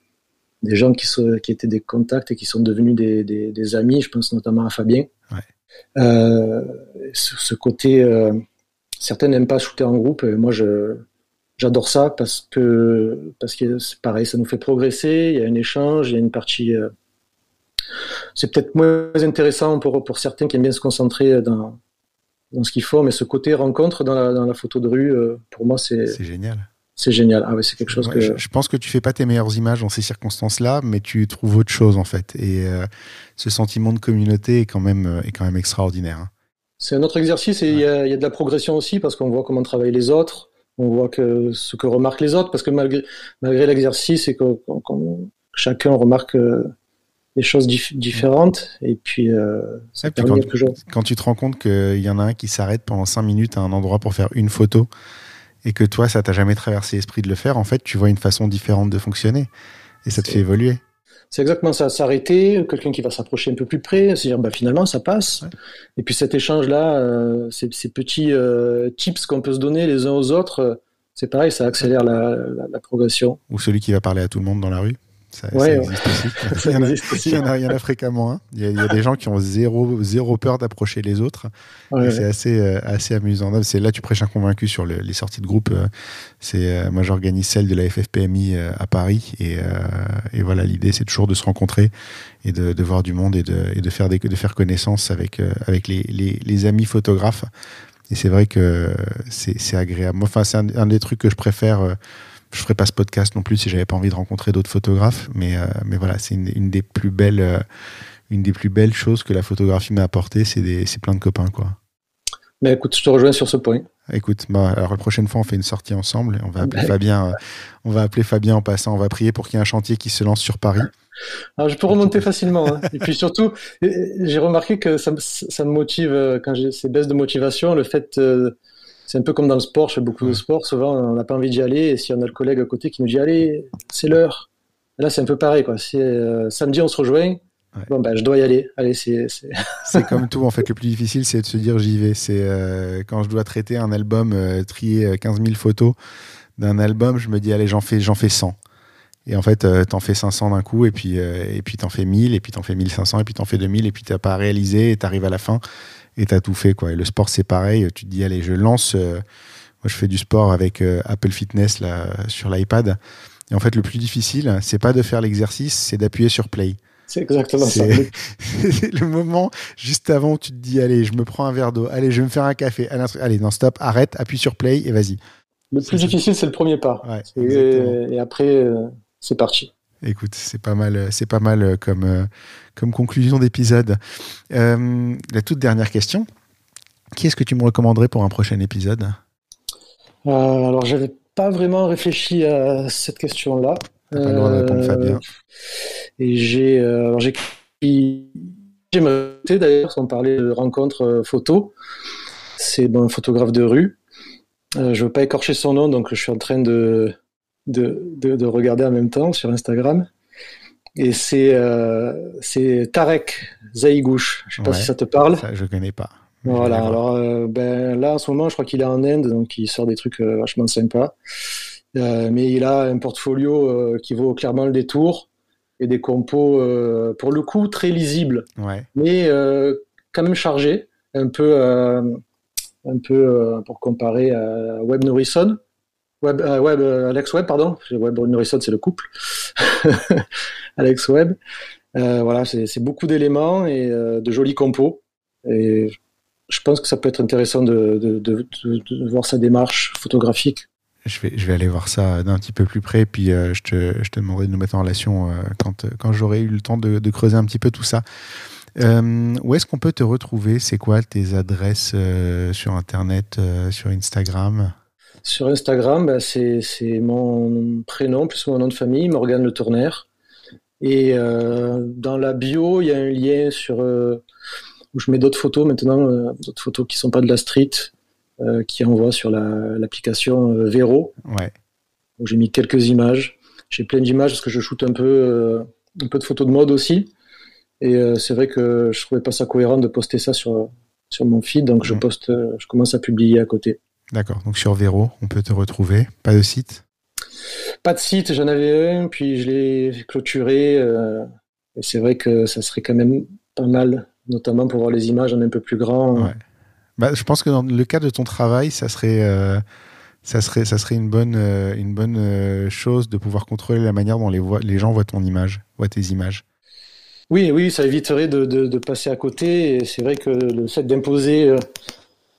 Des gens qui, étaient des contacts et qui sont devenus des, des, des amis. Je pense notamment à Fabien. Ouais. Euh, ce, ce, côté, euh, certains n'aiment pas shooter en groupe. Et moi, je, j'adore ça parce que parce que c'est pareil, ça nous fait progresser. Il y a un échange, il y a une partie euh, c'est peut-être moins intéressant pour, pour certains qui aiment bien se concentrer dans, dans ce qu'ils font, mais ce côté rencontre dans la, dans la photo de rue, pour moi, c'est. C'est génial. C'est génial. Ah c'est quelque chose que. Je, pense que tu fais pas tes meilleures images dans ces circonstances-là, mais tu trouves autre chose en fait. Et euh, ce sentiment de communauté est quand même, euh, est quand même extraordinaire. Hein. C'est un autre exercice et il y, a, y, a de la progression aussi parce qu'on voit comment travaillent les autres, on voit que ce que remarquent les autres parce que malgré, malgré l'exercice et que, chacun remarque des choses différentes. Et puis, euh, quand, tu te rends compte qu'il y en a un qui s'arrête pendant 5 minutes à un endroit pour faire une photo et que toi, ça t'a jamais traversé l'esprit de le faire, en fait, tu vois une façon différente de fonctionner et ça te fait évoluer. C'est exactement ça, s'arrêter, quelqu'un qui va s'approcher un peu plus près, se dire bah, finalement ça passe. Et puis cet échange-là, euh, ces, petits euh, tips qu'on peut se donner les uns aux autres, euh, c'est pareil, ça accélère la, la progression. Ou celui qui va parler à tout le monde dans la rue ça, existe aussi. il, y en a, il, y en a, fréquemment. Hein. Il, y a, des gens qui ont zéro, zéro peur d'approcher les autres. c'est assez, euh, assez amusant. C'est là tu prêches un convaincu sur les sorties de groupe. Euh, c'est euh, moi j'organise celle de la FFPMI à Paris et, et voilà l'idée c'est toujours de se rencontrer et de, de, voir du monde et de, et de faire des, de faire connaissance avec avec les, les, les amis photographes. Et c'est vrai que c'est agréable. Enfin c'est un, un, des trucs que je préfère je ferais pas ce podcast non plus si j'avais pas envie de rencontrer d'autres photographes. Mais, euh, mais voilà, c'est une, des plus belles, euh, une des plus belles choses que la photographie m'a apporté, c'est plein de copains, quoi. Mais écoute, je te rejoins sur ce point. Écoute, bah, alors la prochaine fois, on fait une sortie ensemble. On va appeler Fabien. Euh, on va appeler Fabien en passant. On va prier pour qu'il y ait un chantier qui se lance sur Paris. Alors, je peux remonter facilement. Hein. Et puis surtout, j'ai remarqué que ça, ça, me motive quand j'ai ces baisses de motivation, le fait c'est un peu comme dans le sport, je fais beaucoup de sport, souvent on n'a pas envie d'y aller, et si on a le collègue à côté qui nous dit allez, c'est l'heure. Là c'est un peu pareil, quoi. Si euh, samedi on se rejoint, bon ben je dois y aller. Allez, c'est. C'est comme tout en fait. Le plus difficile c'est de se dire j'y vais. C'est euh, quand je dois traiter un album, euh, trier 15 000 photos d'un album, je me dis allez j'en fais j'en fais 100. Et en fait, t'en fais 500 d'un coup, et puis, et puis t'en fais 1000, et puis t'en fais 1500, et puis t'en fais 2000, et puis t'as pas réalisé, et t'arrives à la fin et t'as tout fait quoi. Et le sport c'est pareil, tu te dis allez je lance, euh, moi je fais du sport avec euh, Apple Fitness là sur l'iPad. Et en fait le plus difficile c'est pas de faire l'exercice, c'est d'appuyer sur play. C'est exactement ça. C'est le moment juste avant où tu te dis allez je me prends un verre d'eau, allez je vais me faire un café, allez non stop, arrête, appuie sur play et vas-y. Le plus difficile c'est le premier pas. et, après euh, c'est parti. Écoute, c'est pas mal, c'est pas mal comme, comme conclusion d'épisode. Euh, la toute dernière question. Qui est-ce que tu me recommanderais pour un prochain épisode? Euh, Alors, j'avais pas vraiment réfléchi à cette question-là. T'as pas le droit de répondre, Fabien. Et j'ai, euh, alors j'ai, j'aimerais d'ailleurs, sans parler de rencontre euh, photo. C'est bon, un photographe de rue. Euh, je veux pas écorcher son nom, donc je suis en train de, de, de, de regarder en même temps sur Instagram. Et c'est euh, Tarek Zaïgouche. Je sais pas si ça te parle. Ça, je connais pas. Voilà, alors euh, ben, là en ce moment, je crois qu'il est en Inde, donc il sort des trucs euh, vachement sympas. Euh, mais il a un portfolio euh, qui vaut clairement le détour et des compos, pour le coup, très lisibles, Ouais. mais quand même chargés, un peu, un peu pour comparer à Web Norrisson. Web, euh, Web, euh, Alex Web, pardon. Web Norrisson, c'est le couple. Alex Web. Euh, voilà, c'est beaucoup d'éléments et de jolis compos. Et je pense que ça peut être intéressant de, de, de, voir sa démarche photographique. Je vais, je vais aller voir ça d'un petit peu plus près, puis je, te, je te demanderai de nous mettre en relation quand, quand j'aurai eu le temps de, creuser un petit peu tout ça. Où est-ce qu'on peut te retrouver? C'est quoi tes adresses sur Internet, sur Instagram? Sur Instagram, bah, c'est mon prénom plus mon nom de famille, Morgane Le Tourner. Et euh, dans la bio, il y a un lien sur euh, où je mets d'autres photos maintenant, euh, d'autres photos qui sont pas de la street, qui envoient sur la- l'application euh, Vero. Ouais. j'ai mis quelques images. J'ai plein d'images parce que je shoote un peu, un peu de photos de mode aussi. Et c'est vrai que je trouvais pas ça cohérent de poster ça sur, sur mon feed, donc je Mhm. poste, je commence à publier à côté. D'accord. Donc sur Vero, on peut te retrouver. Pas de site? Pas de site, j'en avais un, puis je l'ai clôturé. euh, et c'est vrai que ça serait quand même pas mal, notamment pour voir les images en un peu plus grand. Ouais. Bah, je pense que dans le cas de ton travail, ça serait, euh, ça serait, ça serait une bonne, euh, une bonne chose de pouvoir contrôler la manière dont les, gens voient ton image, voient tes images. Oui, oui, ça éviterait de, de, de passer à côté. C'est vrai que le fait d'imposer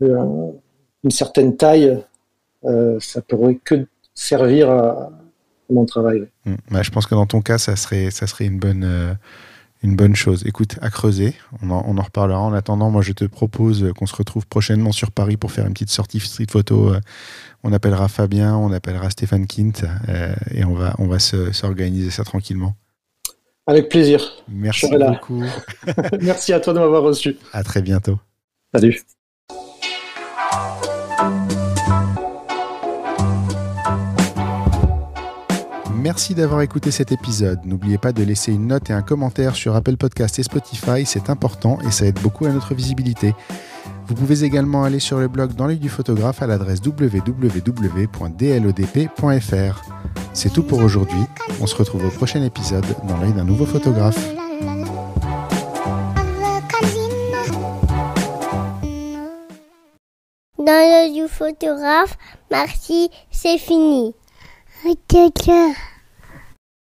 euh, une certaine taille, euh, ça pourrait que servir à, mon travail. Mm. Bah, je pense que dans ton cas, ça serait, ça serait une bonne, euh, une bonne chose. Écoute, à creuser, on en, on en reparlera. En attendant, moi, je te propose qu'on se retrouve prochainement sur Paris pour faire une petite sortie street photo. Euh, On appellera Fabien, on appellera Stéphane Kint euh, et on va, on va se- s'organiser ça tranquillement. Avec plaisir. Merci beaucoup. Merci à toi de m'avoir reçu. À très bientôt. Salut. Merci d'avoir écouté cet épisode. N'oubliez pas de laisser une note et un commentaire sur Apple Podcast et Spotify, c'est important et ça aide beaucoup à notre visibilité. Vous pouvez également aller sur le blog dans l'œil du photographe à l'adresse www.dlodp.fr. C'est tout pour aujourd'hui. On se retrouve au prochain épisode dans l'œil d'un nouveau photographe. Dans l'œil du photographe, merci, c'est fini. Ok, ok.